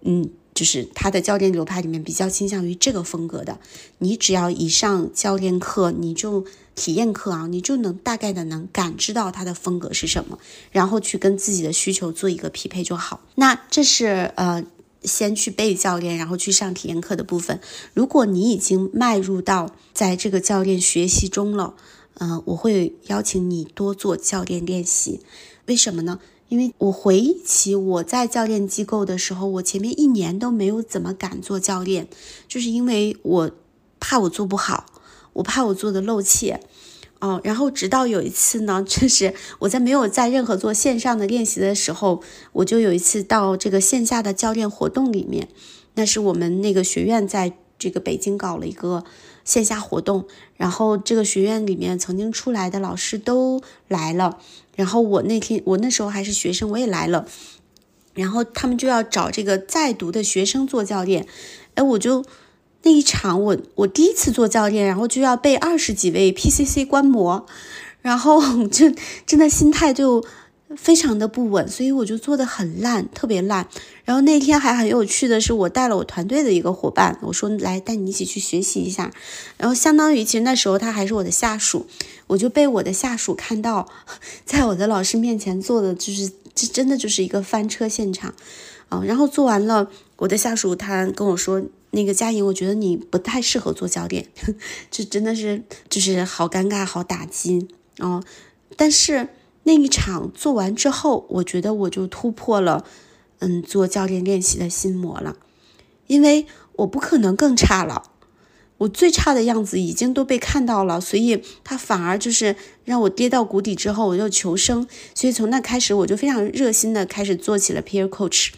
嗯。就是他的教练流派里面比较倾向于这个风格的，你只要一上教练课，你就体验课啊，你就能大概的能感知到他的风格是什么，然后去跟自己的需求做一个匹配就好。那这是呃先去背教练，然后去上体验课的部分。如果你已经迈入到在这个教练学习中了，嗯，我会邀请你多做教练练习。为什么呢？因为我回忆起我在教练机构的时候，我前面一年都没有怎么敢做教练，就是因为我怕我做不好，我怕我做的漏气，哦，然后直到有一次呢，就是我在没有在任何做线上的练习的时候，我就有一次到这个线下的教练活动里面，那是我们那个学院在这个北京搞了一个线下活动，然后这个学院里面曾经出来的老师都来了。然后我那天我那时候还是学生，我也来了，然后他们就要找这个在读的学生做教练，哎，我就那一场我我第一次做教练，然后就要被二十几位 PCC 观摩，然后就真的心态就。非常的不稳，所以我就做的很烂，特别烂。然后那天还很有趣的是，我带了我团队的一个伙伴，我说来带你一起去学习一下。然后相当于其实那时候他还是我的下属，我就被我的下属看到，[laughs] 在我的老师面前做的就是这真的就是一个翻车现场啊。然后做完了，我的下属他跟我说，那个佳颖，我觉得你不太适合做教练，[laughs] 这真的是就是好尴尬，好打击哦。但是。那一场做完之后，我觉得我就突破了，嗯，做教练练习的心魔了，因为我不可能更差了，我最差的样子已经都被看到了，所以他反而就是让我跌到谷底之后，我就求生，所以从那开始我就非常热心的开始做起了 peer coach，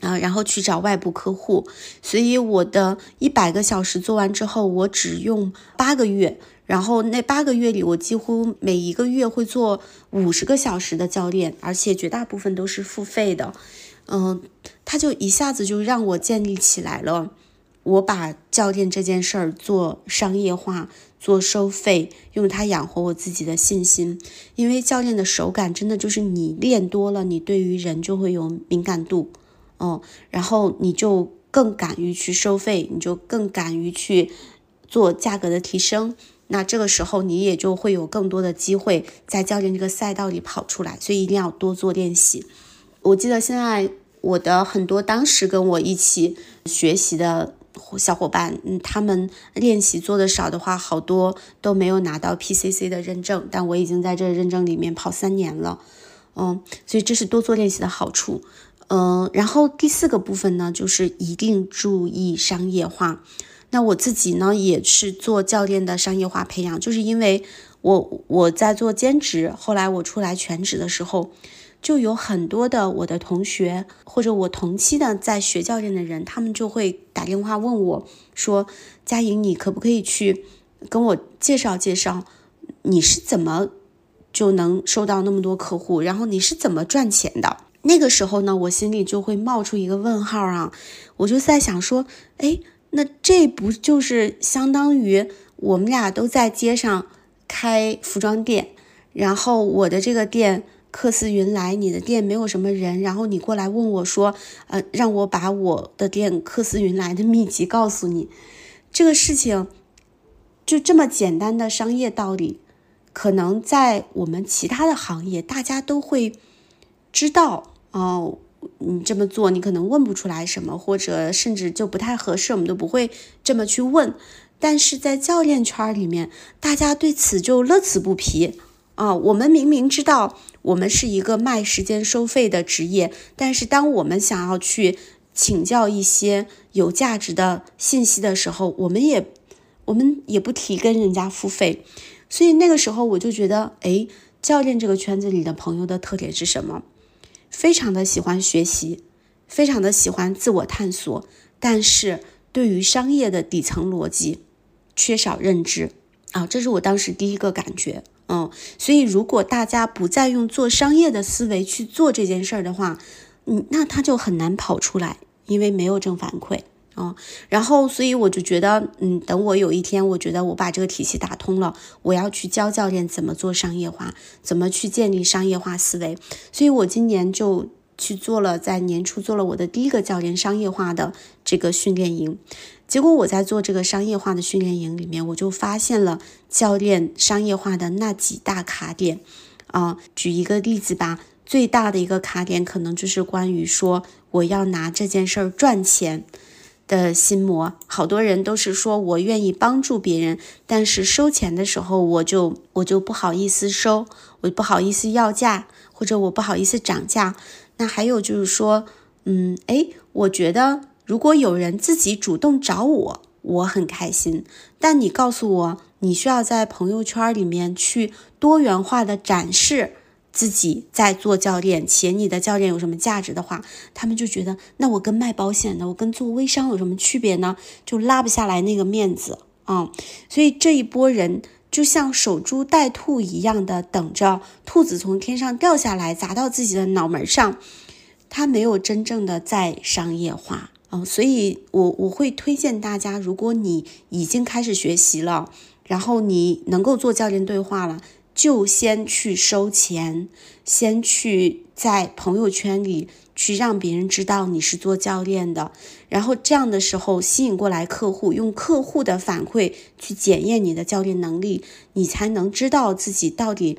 啊，然后去找外部客户，所以我的一百个小时做完之后，我只用八个月。然后那八个月里，我几乎每一个月会做五十个小时的教练，而且绝大部分都是付费的。嗯，他就一下子就让我建立起来了，我把教练这件事儿做商业化，做收费，用它养活我自己的信心。因为教练的手感真的就是你练多了，你对于人就会有敏感度，哦，然后你就更敢于去收费，你就更敢于去做价格的提升。那这个时候你也就会有更多的机会在教练这个赛道里跑出来，所以一定要多做练习。我记得现在我的很多当时跟我一起学习的小伙伴，嗯，他们练习做的少的话，好多都没有拿到 PCC 的认证，但我已经在这认证里面跑三年了。嗯，所以这是多做练习的好处。嗯，然后第四个部分呢，就是一定注意商业化。那我自己呢，也是做教练的商业化培养，就是因为我我在做兼职，后来我出来全职的时候，就有很多的我的同学或者我同期的在学教练的人，他们就会打电话问我，说佳莹，你可不可以去跟我介绍介绍，你是怎么就能收到那么多客户，然后你是怎么赚钱的？那个时候呢，我心里就会冒出一个问号啊，我就在想说，哎。那这不就是相当于我们俩都在街上开服装店，然后我的这个店客似云来，你的店没有什么人，然后你过来问我说，呃，让我把我的店客似云来的秘籍告诉你，这个事情就这么简单的商业道理，可能在我们其他的行业大家都会知道哦。你这么做，你可能问不出来什么，或者甚至就不太合适，我们都不会这么去问。但是在教练圈里面，大家对此就乐此不疲啊。我们明明知道我们是一个卖时间收费的职业，但是当我们想要去请教一些有价值的信息的时候，我们也我们也不提跟人家付费。所以那个时候我就觉得，哎，教练这个圈子里的朋友的特点是什么？非常的喜欢学习，非常的喜欢自我探索，但是对于商业的底层逻辑缺少认知啊，这是我当时第一个感觉。嗯，所以如果大家不再用做商业的思维去做这件事儿的话，嗯，那他就很难跑出来，因为没有正反馈。嗯，然后所以我就觉得，嗯，等我有一天，我觉得我把这个体系打通了，我要去教教练怎么做商业化，怎么去建立商业化思维。所以我今年就去做了，在年初做了我的第一个教练商业化的这个训练营。结果我在做这个商业化的训练营里面，我就发现了教练商业化的那几大卡点。啊，举一个例子吧，最大的一个卡点可能就是关于说我要拿这件事儿赚钱。的心魔，好多人都是说我愿意帮助别人，但是收钱的时候我就我就不好意思收，我不好意思要价，或者我不好意思涨价。那还有就是说，嗯，哎，我觉得如果有人自己主动找我，我很开心。但你告诉我，你需要在朋友圈里面去多元化的展示。自己在做教练，且你的教练有什么价值的话，他们就觉得那我跟卖保险的，我跟做微商有什么区别呢？就拉不下来那个面子啊。所以这一波人就像守株待兔一样的等着兔子从天上掉下来砸到自己的脑门上，他没有真正的在商业化啊。所以我我会推荐大家，如果你已经开始学习了，然后你能够做教练对话了。就先去收钱，先去在朋友圈里去让别人知道你是做教练的，然后这样的时候吸引过来客户，用客户的反馈去检验你的教练能力，你才能知道自己到底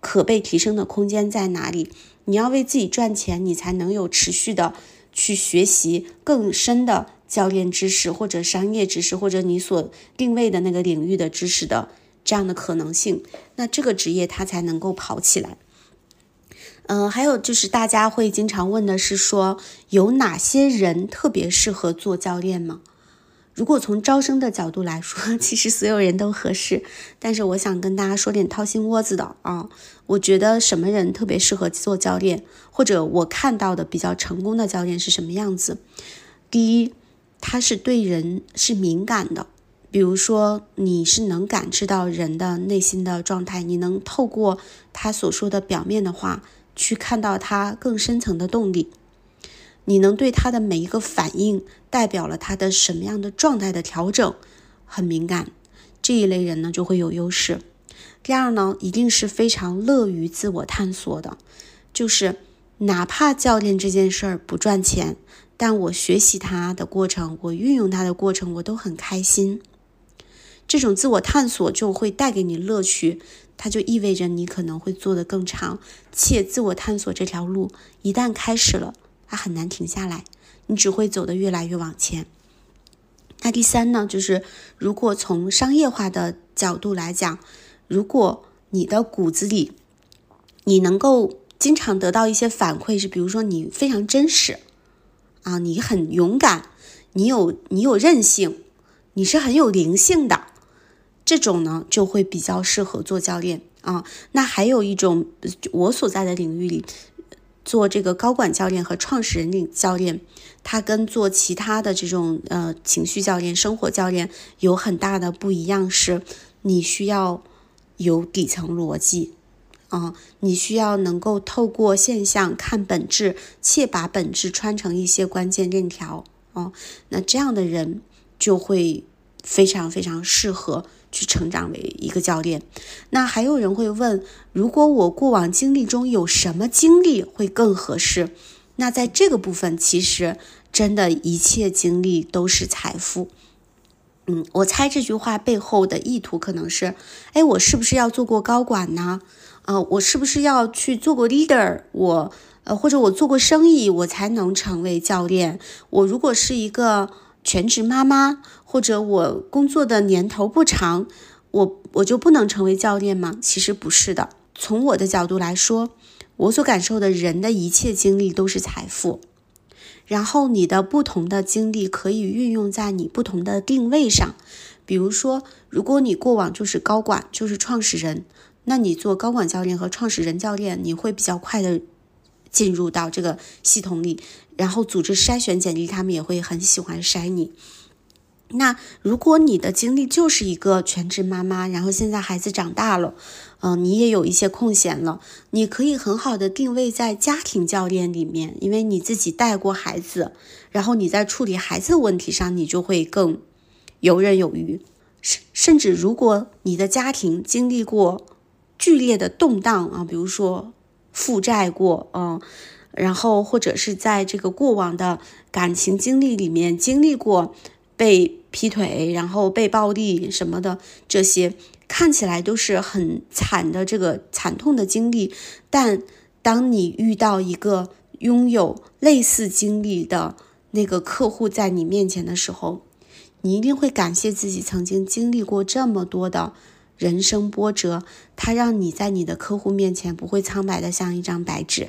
可被提升的空间在哪里。你要为自己赚钱，你才能有持续的去学习更深的教练知识，或者商业知识，或者你所定位的那个领域的知识的。这样的可能性，那这个职业它才能够跑起来。嗯，还有就是大家会经常问的是说，有哪些人特别适合做教练吗？如果从招生的角度来说，[laughs] 其实所有人都合适。但是我想跟大家说点掏心窝子的啊，我觉得什么人特别适合做教练，或者我看到的比较成功的教练是什么样子？第一，他是对人是敏感的。比如说，你是能感知到人的内心的状态，你能透过他所说的表面的话，去看到他更深层的动力。你能对他的每一个反应，代表了他的什么样的状态的调整，很敏感。这一类人呢，就会有优势。第二呢，一定是非常乐于自我探索的，就是哪怕教练这件事儿不赚钱，但我学习他的过程，我运用他的过程，我都很开心。这种自我探索就会带给你乐趣，它就意味着你可能会做得更长。且自我探索这条路一旦开始了，它很难停下来，你只会走得越来越往前。那第三呢，就是如果从商业化的角度来讲，如果你的骨子里你能够。经常得到一些反馈是，比如说你非常真实啊，你很勇敢，你有你有韧性，你是很有灵性的，这种呢就会比较适合做教练啊。那还有一种，我所在的领域里做这个高管教练和创始人领教练，他跟做其他的这种呃情绪教练、生活教练有很大的不一样，是你需要有底层逻辑。啊，你需要能够透过现象看本质，切把本质穿成一些关键链条。哦，那这样的人就会非常非常适合去成长为一个教练。那还有人会问，如果我过往经历中有什么经历会更合适？那在这个部分，其实真的一切经历都是财富。嗯，我猜这句话背后的意图可能是，哎，我是不是要做过高管呢？啊，我是不是要去做过 leader？我呃，或者我做过生意，我才能成为教练？我如果是一个全职妈妈，或者我工作的年头不长，我我就不能成为教练吗？其实不是的。从我的角度来说，我所感受的人的一切经历都是财富。然后你的不同的经历可以运用在你不同的定位上，比如说，如果你过往就是高管，就是创始人，那你做高管教练和创始人教练，你会比较快的进入到这个系统里，然后组织筛选简历，他们也会很喜欢筛你。那如果你的经历就是一个全职妈妈，然后现在孩子长大了，嗯，你也有一些空闲了，你可以很好的定位在家庭教练里面，因为你自己带过孩子，然后你在处理孩子的问题上，你就会更游刃有余。甚甚至如果你的家庭经历过剧烈的动荡啊，比如说负债过，嗯，然后或者是在这个过往的感情经历里面经历过。被劈腿，然后被暴力什么的，这些看起来都是很惨的这个惨痛的经历。但当你遇到一个拥有类似经历的那个客户在你面前的时候，你一定会感谢自己曾经经历过这么多的人生波折，它让你在你的客户面前不会苍白的像一张白纸，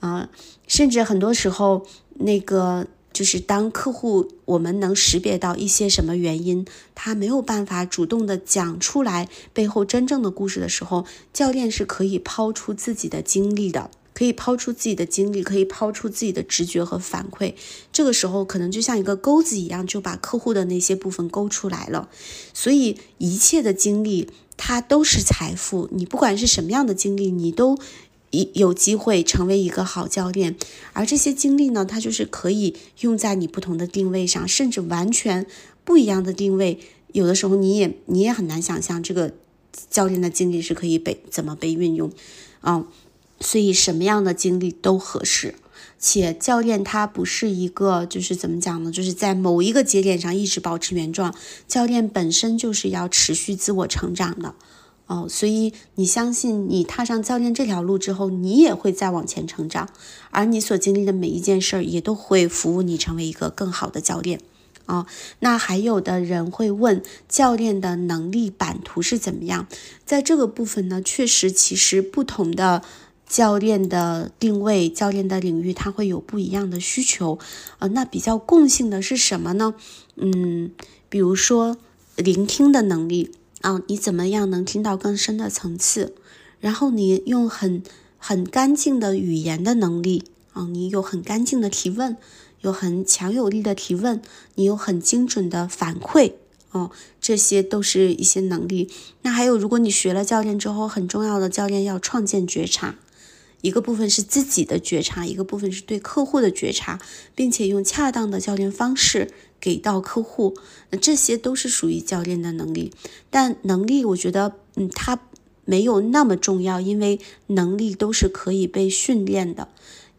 啊，甚至很多时候那个。就是当客户我们能识别到一些什么原因，他没有办法主动的讲出来背后真正的故事的时候，教练是可以抛出自己的经历的，可以抛出自己的经历，可以抛出自己的直觉和反馈。这个时候可能就像一个钩子一样，就把客户的那些部分勾出来了。所以一切的经历它都是财富，你不管是什么样的经历，你都。一有机会成为一个好教练，而这些经历呢，它就是可以用在你不同的定位上，甚至完全不一样的定位。有的时候你也你也很难想象这个教练的经历是可以被怎么被运用啊。所以什么样的经历都合适，且教练他不是一个就是怎么讲呢？就是在某一个节点上一直保持原状，教练本身就是要持续自我成长的。哦，所以你相信你踏上教练这条路之后，你也会再往前成长，而你所经历的每一件事儿也都会服务你成为一个更好的教练。啊，那还有的人会问教练的能力版图是怎么样？在这个部分呢，确实其实不同的教练的定位、教练的领域，它会有不一样的需求。啊，那比较共性的是什么呢？嗯，比如说聆听的能力。啊，你怎么样能听到更深的层次？然后你用很很干净的语言的能力啊，你有很干净的提问，有很强有力的提问，你有很精准的反馈哦，这些都是一些能力。那还有，如果你学了教练之后，很重要的教练要创建觉察。一个部分是自己的觉察，一个部分是对客户的觉察，并且用恰当的教练方式给到客户，那这些都是属于教练的能力。但能力，我觉得，嗯，它没有那么重要，因为能力都是可以被训练的。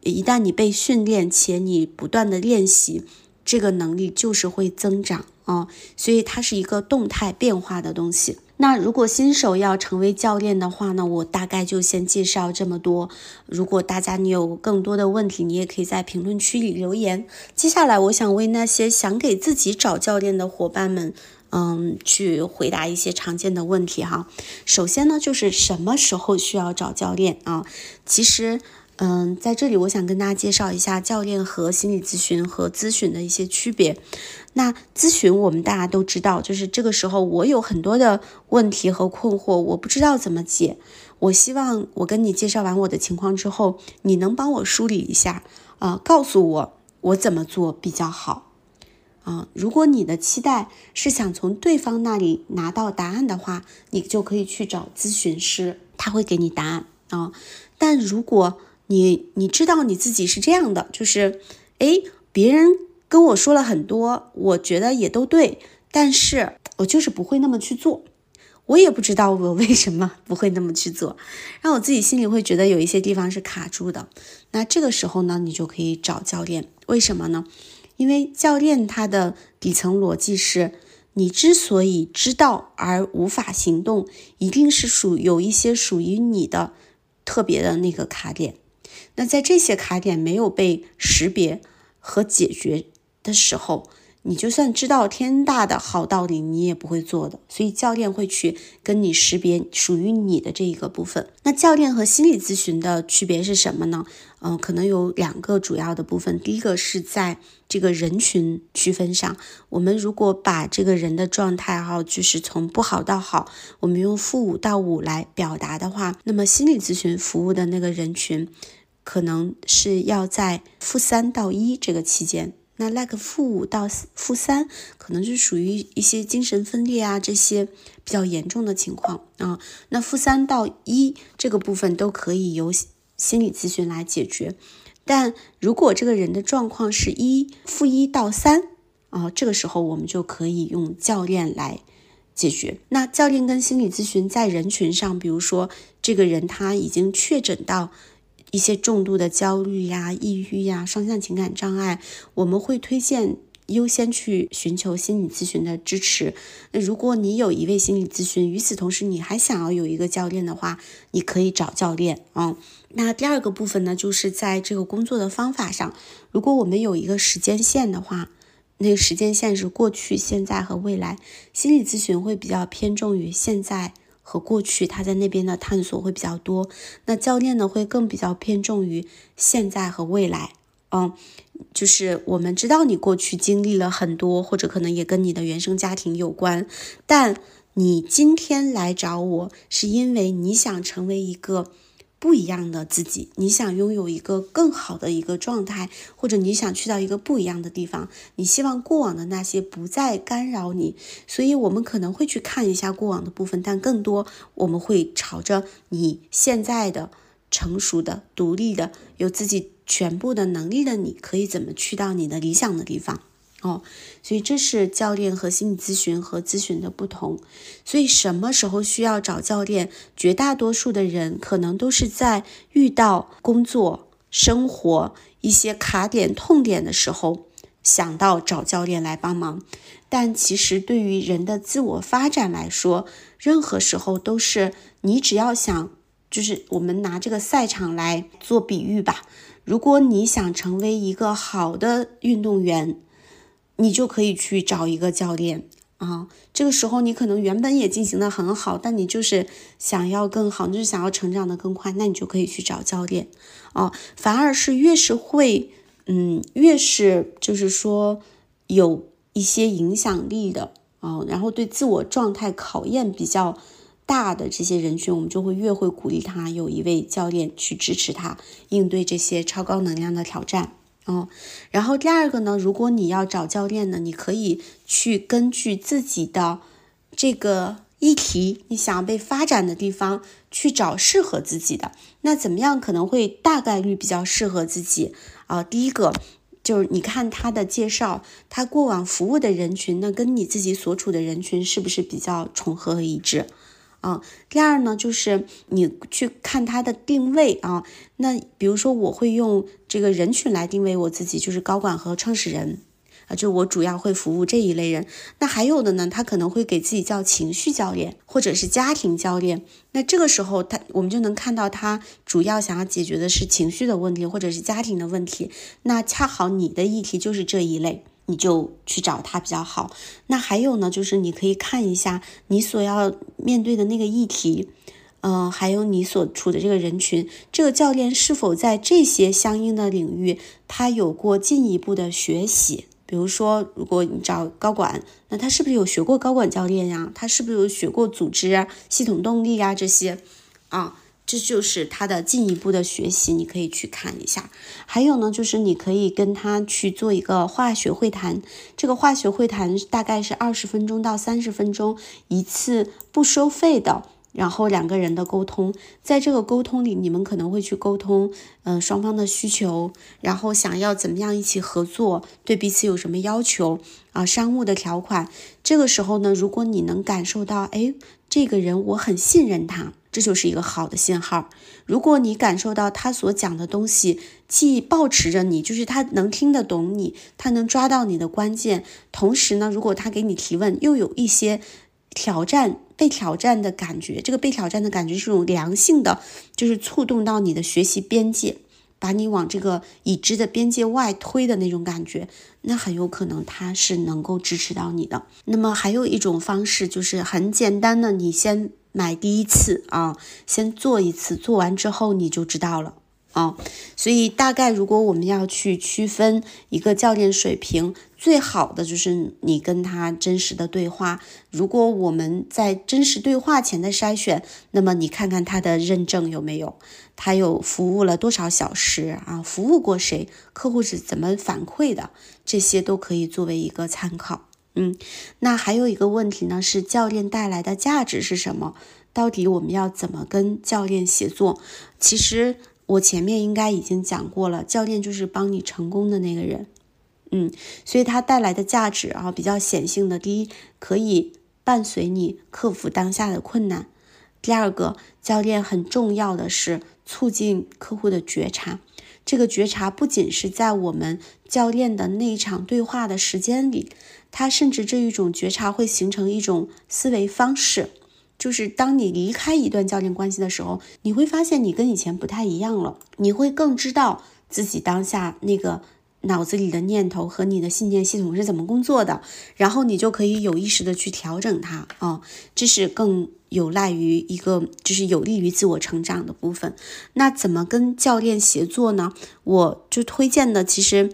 一旦你被训练，且你不断的练习，这个能力就是会增长啊。所以它是一个动态变化的东西。那如果新手要成为教练的话呢，我大概就先介绍这么多。如果大家你有更多的问题，你也可以在评论区里留言。接下来，我想为那些想给自己找教练的伙伴们，嗯，去回答一些常见的问题哈。首先呢，就是什么时候需要找教练啊？其实，嗯，在这里我想跟大家介绍一下教练和心理咨询和咨询的一些区别。那咨询我们大家都知道，就是这个时候我有很多的问题和困惑，我不知道怎么解。我希望我跟你介绍完我的情况之后，你能帮我梳理一下啊，告诉我我怎么做比较好。啊，如果你的期待是想从对方那里拿到答案的话，你就可以去找咨询师，他会给你答案啊。但如果你你知道你自己是这样的，就是诶，别人跟我说了很多，我觉得也都对，但是我就是不会那么去做，我也不知道我为什么 [laughs] 不会那么去做，让我自己心里会觉得有一些地方是卡住的。那这个时候呢，你就可以找教练，为什么呢？因为教练他的底层逻辑是，你之所以知道而无法行动，一定是属有一些属于你的特别的那个卡点。那在这些卡点没有被识别和解决的时候，你就算知道天大的好道理，你也不会做的。所以教练会去跟你识别属于你的这一个部分。那教练和心理咨询的区别是什么呢？嗯，可能有两个主要的部分。第一个是在这个人群区分上，我们如果把这个人的状态哈，就是从不好到好，我们用负五到五来表达的话，那么心理咨询服务的那个人群，可能是要在负三到一这个期间。那 like 负五到负三，可能是属于一些精神分裂啊这些比较严重的情况啊。那负三到一这个部分都可以由心理咨询来解决，但如果这个人的状况是一负一到三啊，这个时候我们就可以用教练来解决。那教练跟心理咨询在人群上，比如说这个人他已经确诊到。一些重度的焦虑呀、抑郁呀、双向情感障碍，我们会推荐优先去寻求心理咨询的支持。那如果你有一位心理咨询，与此同时你还想要有一个教练的话，你可以找教练啊。那第二个部分呢，就是在这个工作的方法上，如果我们有一个时间线的话，那个时间线是过去、现在和未来，心理咨询会比较偏重于现在。和过去他在那边的探索会比较多，那教练呢会更比较偏重于现在和未来，嗯，就是我们知道你过去经历了很多，或者可能也跟你的原生家庭有关，但你今天来找我是因为你想成为一个。不一样的自己，你想拥有一个更好的一个状态，或者你想去到一个不一样的地方，你希望过往的那些不再干扰你，所以我们可能会去看一下过往的部分，但更多我们会朝着你现在的成熟的、独立的、有自己全部的能力的，你可以怎么去到你的理想的地方。哦，所以这是教练和心理咨询和咨询的不同。所以什么时候需要找教练？绝大多数的人可能都是在遇到工作、生活一些卡点、痛点的时候，想到找教练来帮忙。但其实对于人的自我发展来说，任何时候都是你只要想，就是我们拿这个赛场来做比喻吧。如果你想成为一个好的运动员，你就可以去找一个教练啊，这个时候你可能原本也进行的很好，但你就是想要更好，就是想要成长的更快，那你就可以去找教练啊。反而是越是会，嗯，越是就是说有一些影响力的啊，然后对自我状态考验比较大的这些人群，我们就会越会鼓励他有一位教练去支持他应对这些超高能量的挑战。嗯，然后第二个呢，如果你要找教练呢，你可以去根据自己的这个议题，你想要被发展的地方去找适合自己的。那怎么样可能会大概率比较适合自己啊？第一个就是你看他的介绍，他过往服务的人群呢，跟你自己所处的人群是不是比较重合和一致？啊，第二呢，就是你去看它的定位啊。那比如说，我会用这个人群来定位我自己，就是高管和创始人啊，就我主要会服务这一类人。那还有的呢，他可能会给自己叫情绪教练，或者是家庭教练。那这个时候，他我们就能看到他主要想要解决的是情绪的问题，或者是家庭的问题。那恰好你的议题就是这一类。你就去找他比较好。那还有呢，就是你可以看一下你所要面对的那个议题，嗯，还有你所处的这个人群，这个教练是否在这些相应的领域，他有过进一步的学习。比如说，如果你找高管，那他是不是有学过高管教练呀？他是不是有学过组织啊、系统动力呀这些？啊？这就是他的进一步的学习，你可以去看一下。还有呢，就是你可以跟他去做一个化学会谈。这个化学会谈大概是二十分钟到三十分钟一次，不收费的。然后两个人的沟通，在这个沟通里，你们可能会去沟通，嗯，双方的需求，然后想要怎么样一起合作，对彼此有什么要求啊？商务的条款。这个时候呢，如果你能感受到，哎，这个人我很信任他。这就是一个好的信号。如果你感受到他所讲的东西，既保持着你，就是他能听得懂你，他能抓到你的关键，同时呢，如果他给你提问，又有一些挑战、被挑战的感觉，这个被挑战的感觉是一种良性的，就是触动到你的学习边界，把你往这个已知的边界外推的那种感觉，那很有可能他是能够支持到你的。那么还有一种方式，就是很简单的，你先。买第一次啊，先做一次，做完之后你就知道了啊。所以大概如果我们要去区分一个教练水平，最好的就是你跟他真实的对话。如果我们在真实对话前的筛选，那么你看看他的认证有没有，他有服务了多少小时啊，服务过谁，客户是怎么反馈的，这些都可以作为一个参考。嗯，那还有一个问题呢，是教练带来的价值是什么？到底我们要怎么跟教练协作？其实我前面应该已经讲过了，教练就是帮你成功的那个人。嗯，所以他带来的价值啊，比较显性的，第一，可以伴随你克服当下的困难；第二个，教练很重要的是促进客户的觉察。这个觉察不仅是在我们教练的那一场对话的时间里。他甚至这一种觉察会形成一种思维方式，就是当你离开一段教练关系的时候，你会发现你跟以前不太一样了，你会更知道自己当下那个脑子里的念头和你的信念系统是怎么工作的，然后你就可以有意识的去调整它啊，这是更有赖于一个就是有利于自我成长的部分。那怎么跟教练协作呢？我就推荐的其实。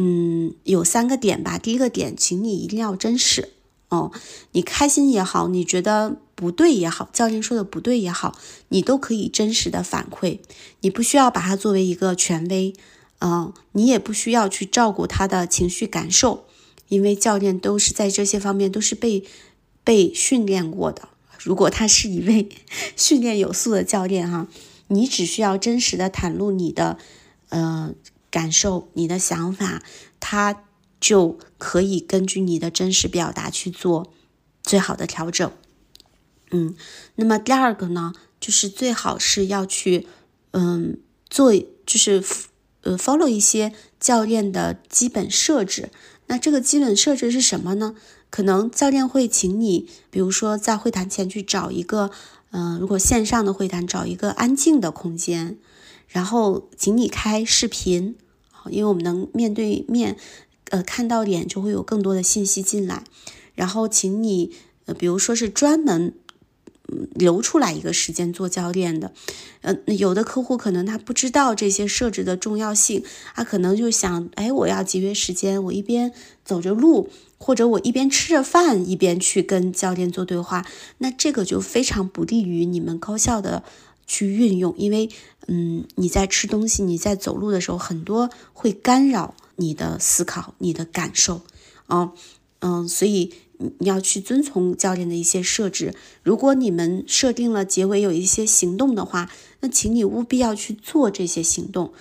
嗯，有三个点吧。第一个点，请你一定要真实哦。你开心也好，你觉得不对也好，教练说的不对也好，你都可以真实的反馈。你不需要把它作为一个权威，嗯，你也不需要去照顾他的情绪感受，因为教练都是在这些方面都是被被训练过的。如果他是一位训练有素的教练哈，你只需要真实的袒露你的，呃。感受你的想法，他就可以根据你的真实表达去做最好的调整。嗯，那么第二个呢，就是最好是要去，嗯，做就是呃 follow 一些教练的基本设置。那这个基本设置是什么呢？可能教练会请你，比如说在会谈前去找一个，嗯，如果线上的会谈，找一个安静的空间。然后，请你开视频，因为我们能面对面，呃，看到脸就会有更多的信息进来。然后，请你，呃，比如说是专门，留出来一个时间做教练的。呃，有的客户可能他不知道这些设置的重要性，他可能就想，哎，我要节约时间，我一边走着路，或者我一边吃着饭，一边去跟教练做对话。那这个就非常不利于你们高效的。去运用，因为，嗯，你在吃东西、你在走路的时候，很多会干扰你的思考、你的感受，啊，嗯，所以你要去遵从教练的一些设置。如果你们设定了结尾有一些行动的话，那请你务必要去做这些行动，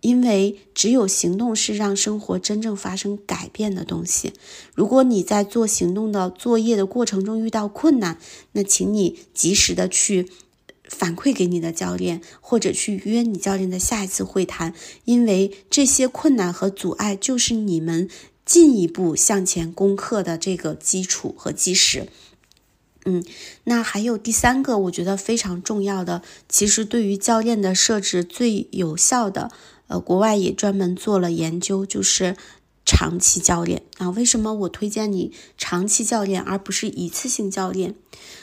因为只有行动是让生活真正发生改变的东西。如果你在做行动的作业的过程中遇到困难，那请你及时的去。反馈给你的教练，或者去约你教练的下一次会谈，因为这些困难和阻碍就是你们进一步向前攻克的这个基础和基石。嗯，那还有第三个，我觉得非常重要的，其实对于教练的设置最有效的，呃，国外也专门做了研究，就是长期教练啊？为什么我推荐你长期教练而不是一次性教练？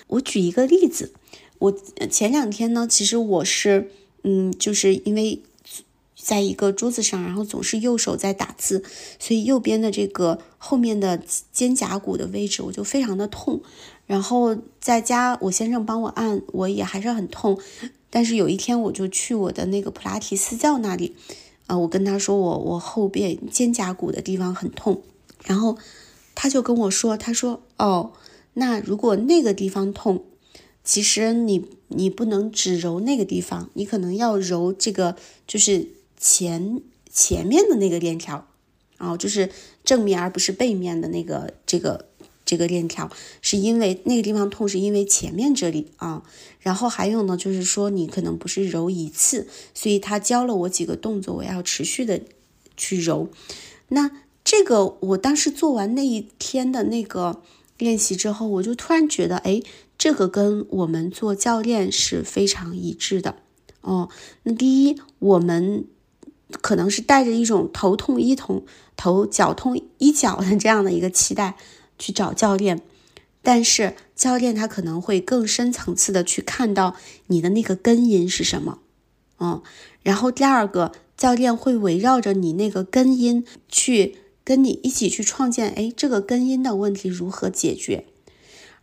我举一个例子，我前两天呢，其实我是嗯，就是因为。在一个桌子上，然后总是右手在打字，所以右边的这个后面的肩胛骨的位置我就非常的痛。然后在家我先生帮我按，我也还是很痛。但是有一天我就去我的那个普拉提私教那里，啊，我跟他说我我后边肩胛骨的地方很痛，然后他就跟我说，他说哦，那如果那个地方痛，其实你你不能只揉那个地方，你可能要揉这个就是。前前面的那个链条，哦，就是正面而不是背面的那个这个这个链条，是因为那个地方痛，是因为前面这里啊。然后还有呢，就是说你可能不是揉一次，所以他教了我几个动作，我要持续的去揉。那这个我当时做完那一天的那个练习之后，我就突然觉得，哎，这个跟我们做教练是非常一致的哦。那第一，我们。可能是带着一种头痛医头、头脚痛医脚的这样的一个期待去找教练，但是教练他可能会更深层次的去看到你的那个根因是什么，嗯，然后第二个教练会围绕着你那个根因去跟你一起去创建，哎，这个根因的问题如何解决？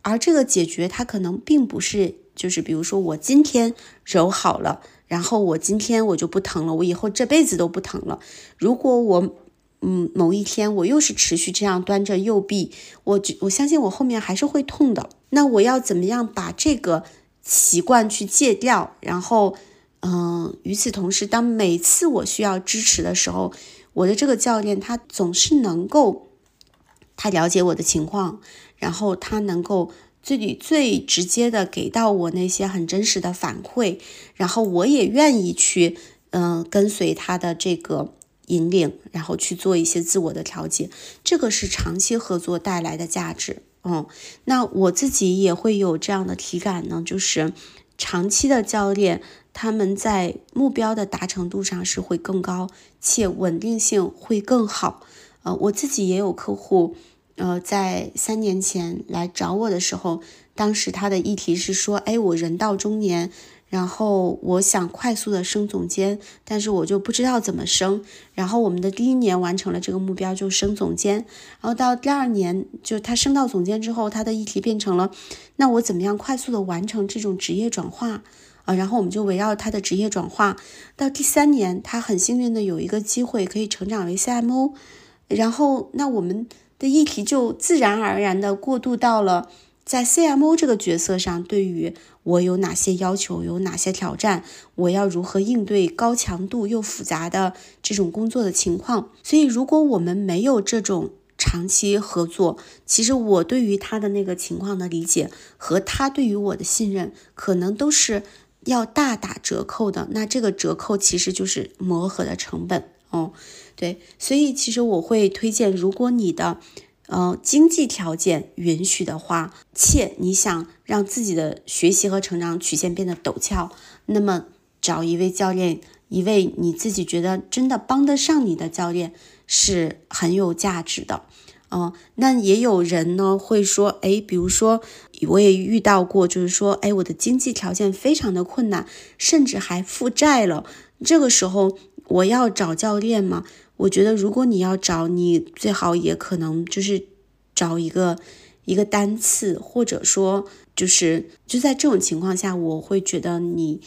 而这个解决它可能并不是就是比如说我今天揉好了。然后我今天我就不疼了，我以后这辈子都不疼了。如果我，嗯，某一天我又是持续这样端着右臂，我我相信我后面还是会痛的。那我要怎么样把这个习惯去戒掉？然后，嗯，与此同时，当每次我需要支持的时候，我的这个教练他总是能够，他了解我的情况，然后他能够。最最直接的给到我那些很真实的反馈，然后我也愿意去，嗯，跟随他的这个引领，然后去做一些自我的调节，这个是长期合作带来的价值。嗯，那我自己也会有这样的体感呢，就是长期的教练，他们在目标的达成度上是会更高，且稳定性会更好。呃，我自己也有客户。呃，在三年前来找我的时候，当时他的议题是说：“哎，我人到中年，然后我想快速的升总监，但是我就不知道怎么升。然后我们的第一年完成了这个目标，就升总监。然后到第二年，就他升到总监之后，他的议题变成了：那我怎么样快速的完成这种职业转化啊？然后我们就围绕他的职业转化。到第三年，他很幸运的有一个机会可以成长为 CMO。然后那我们。的议题就自然而然的过渡到了在 CMO 这个角色上，对于我有哪些要求，有哪些挑战，我要如何应对高强度又复杂的这种工作的情况。所以，如果我们没有这种长期合作，其实我对于他的那个情况的理解和他对于我的信任，可能都是要大打折扣的。那这个折扣其实就是磨合的成本哦。对，所以其实我会推荐，如果你的呃经济条件允许的话，且你想让自己的学习和成长曲线变得陡峭，那么找一位教练，一位你自己觉得真的帮得上你的教练是很有价值的。哦，那也有人呢会说，哎，比如说我也遇到过，就是说，哎，我的经济条件非常的困难，甚至还负债了，这个时候我要找教练吗？我觉得，如果你要找，你最好也可能就是找一个一个单次，或者说就是就在这种情况下，我会觉得你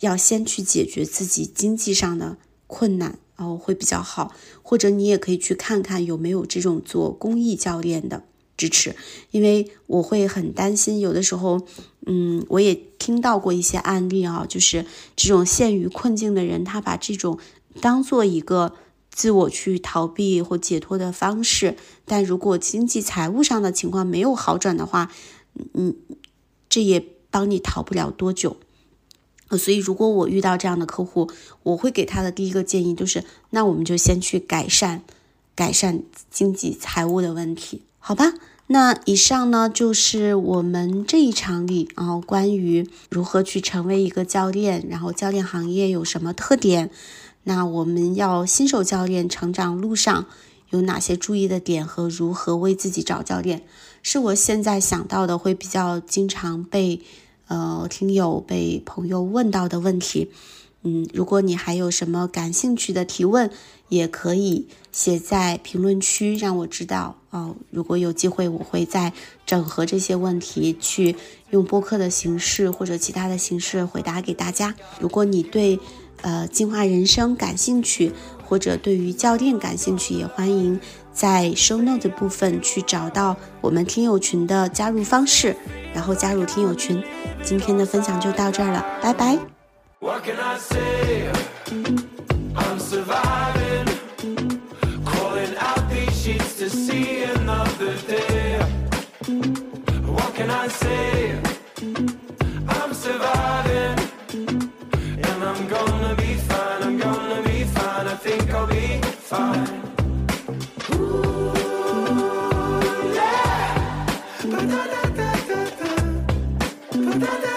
要先去解决自己经济上的困难，然后会比较好。或者你也可以去看看有没有这种做公益教练的支持，因为我会很担心，有的时候，嗯，我也听到过一些案例啊，就是这种陷于困境的人，他把这种当做一个。自我去逃避或解脱的方式，但如果经济财务上的情况没有好转的话，嗯，这也帮你逃不了多久。所以，如果我遇到这样的客户，我会给他的第一个建议就是，那我们就先去改善改善经济财务的问题，好吧？那以上呢就是我们这一场里啊，关于如何去成为一个教练，然后教练行业有什么特点。那我们要新手教练成长路上有哪些注意的点和如何为自己找教练，是我现在想到的会比较经常被呃听友被朋友问到的问题。嗯，如果你还有什么感兴趣的提问，也可以写在评论区让我知道哦。如果有机会，我会再整合这些问题，去用播客的形式或者其他的形式回答给大家。如果你对呃进化人生感兴趣，或者对于教练感兴趣，也欢迎在 show note 部分去找到我们听友群的加入方式，然后加入听友群。今天的分享就到这儿了，拜拜。What can I say? I'm think I'll be fine. Ooh, yeah. but da da da da da, but da da.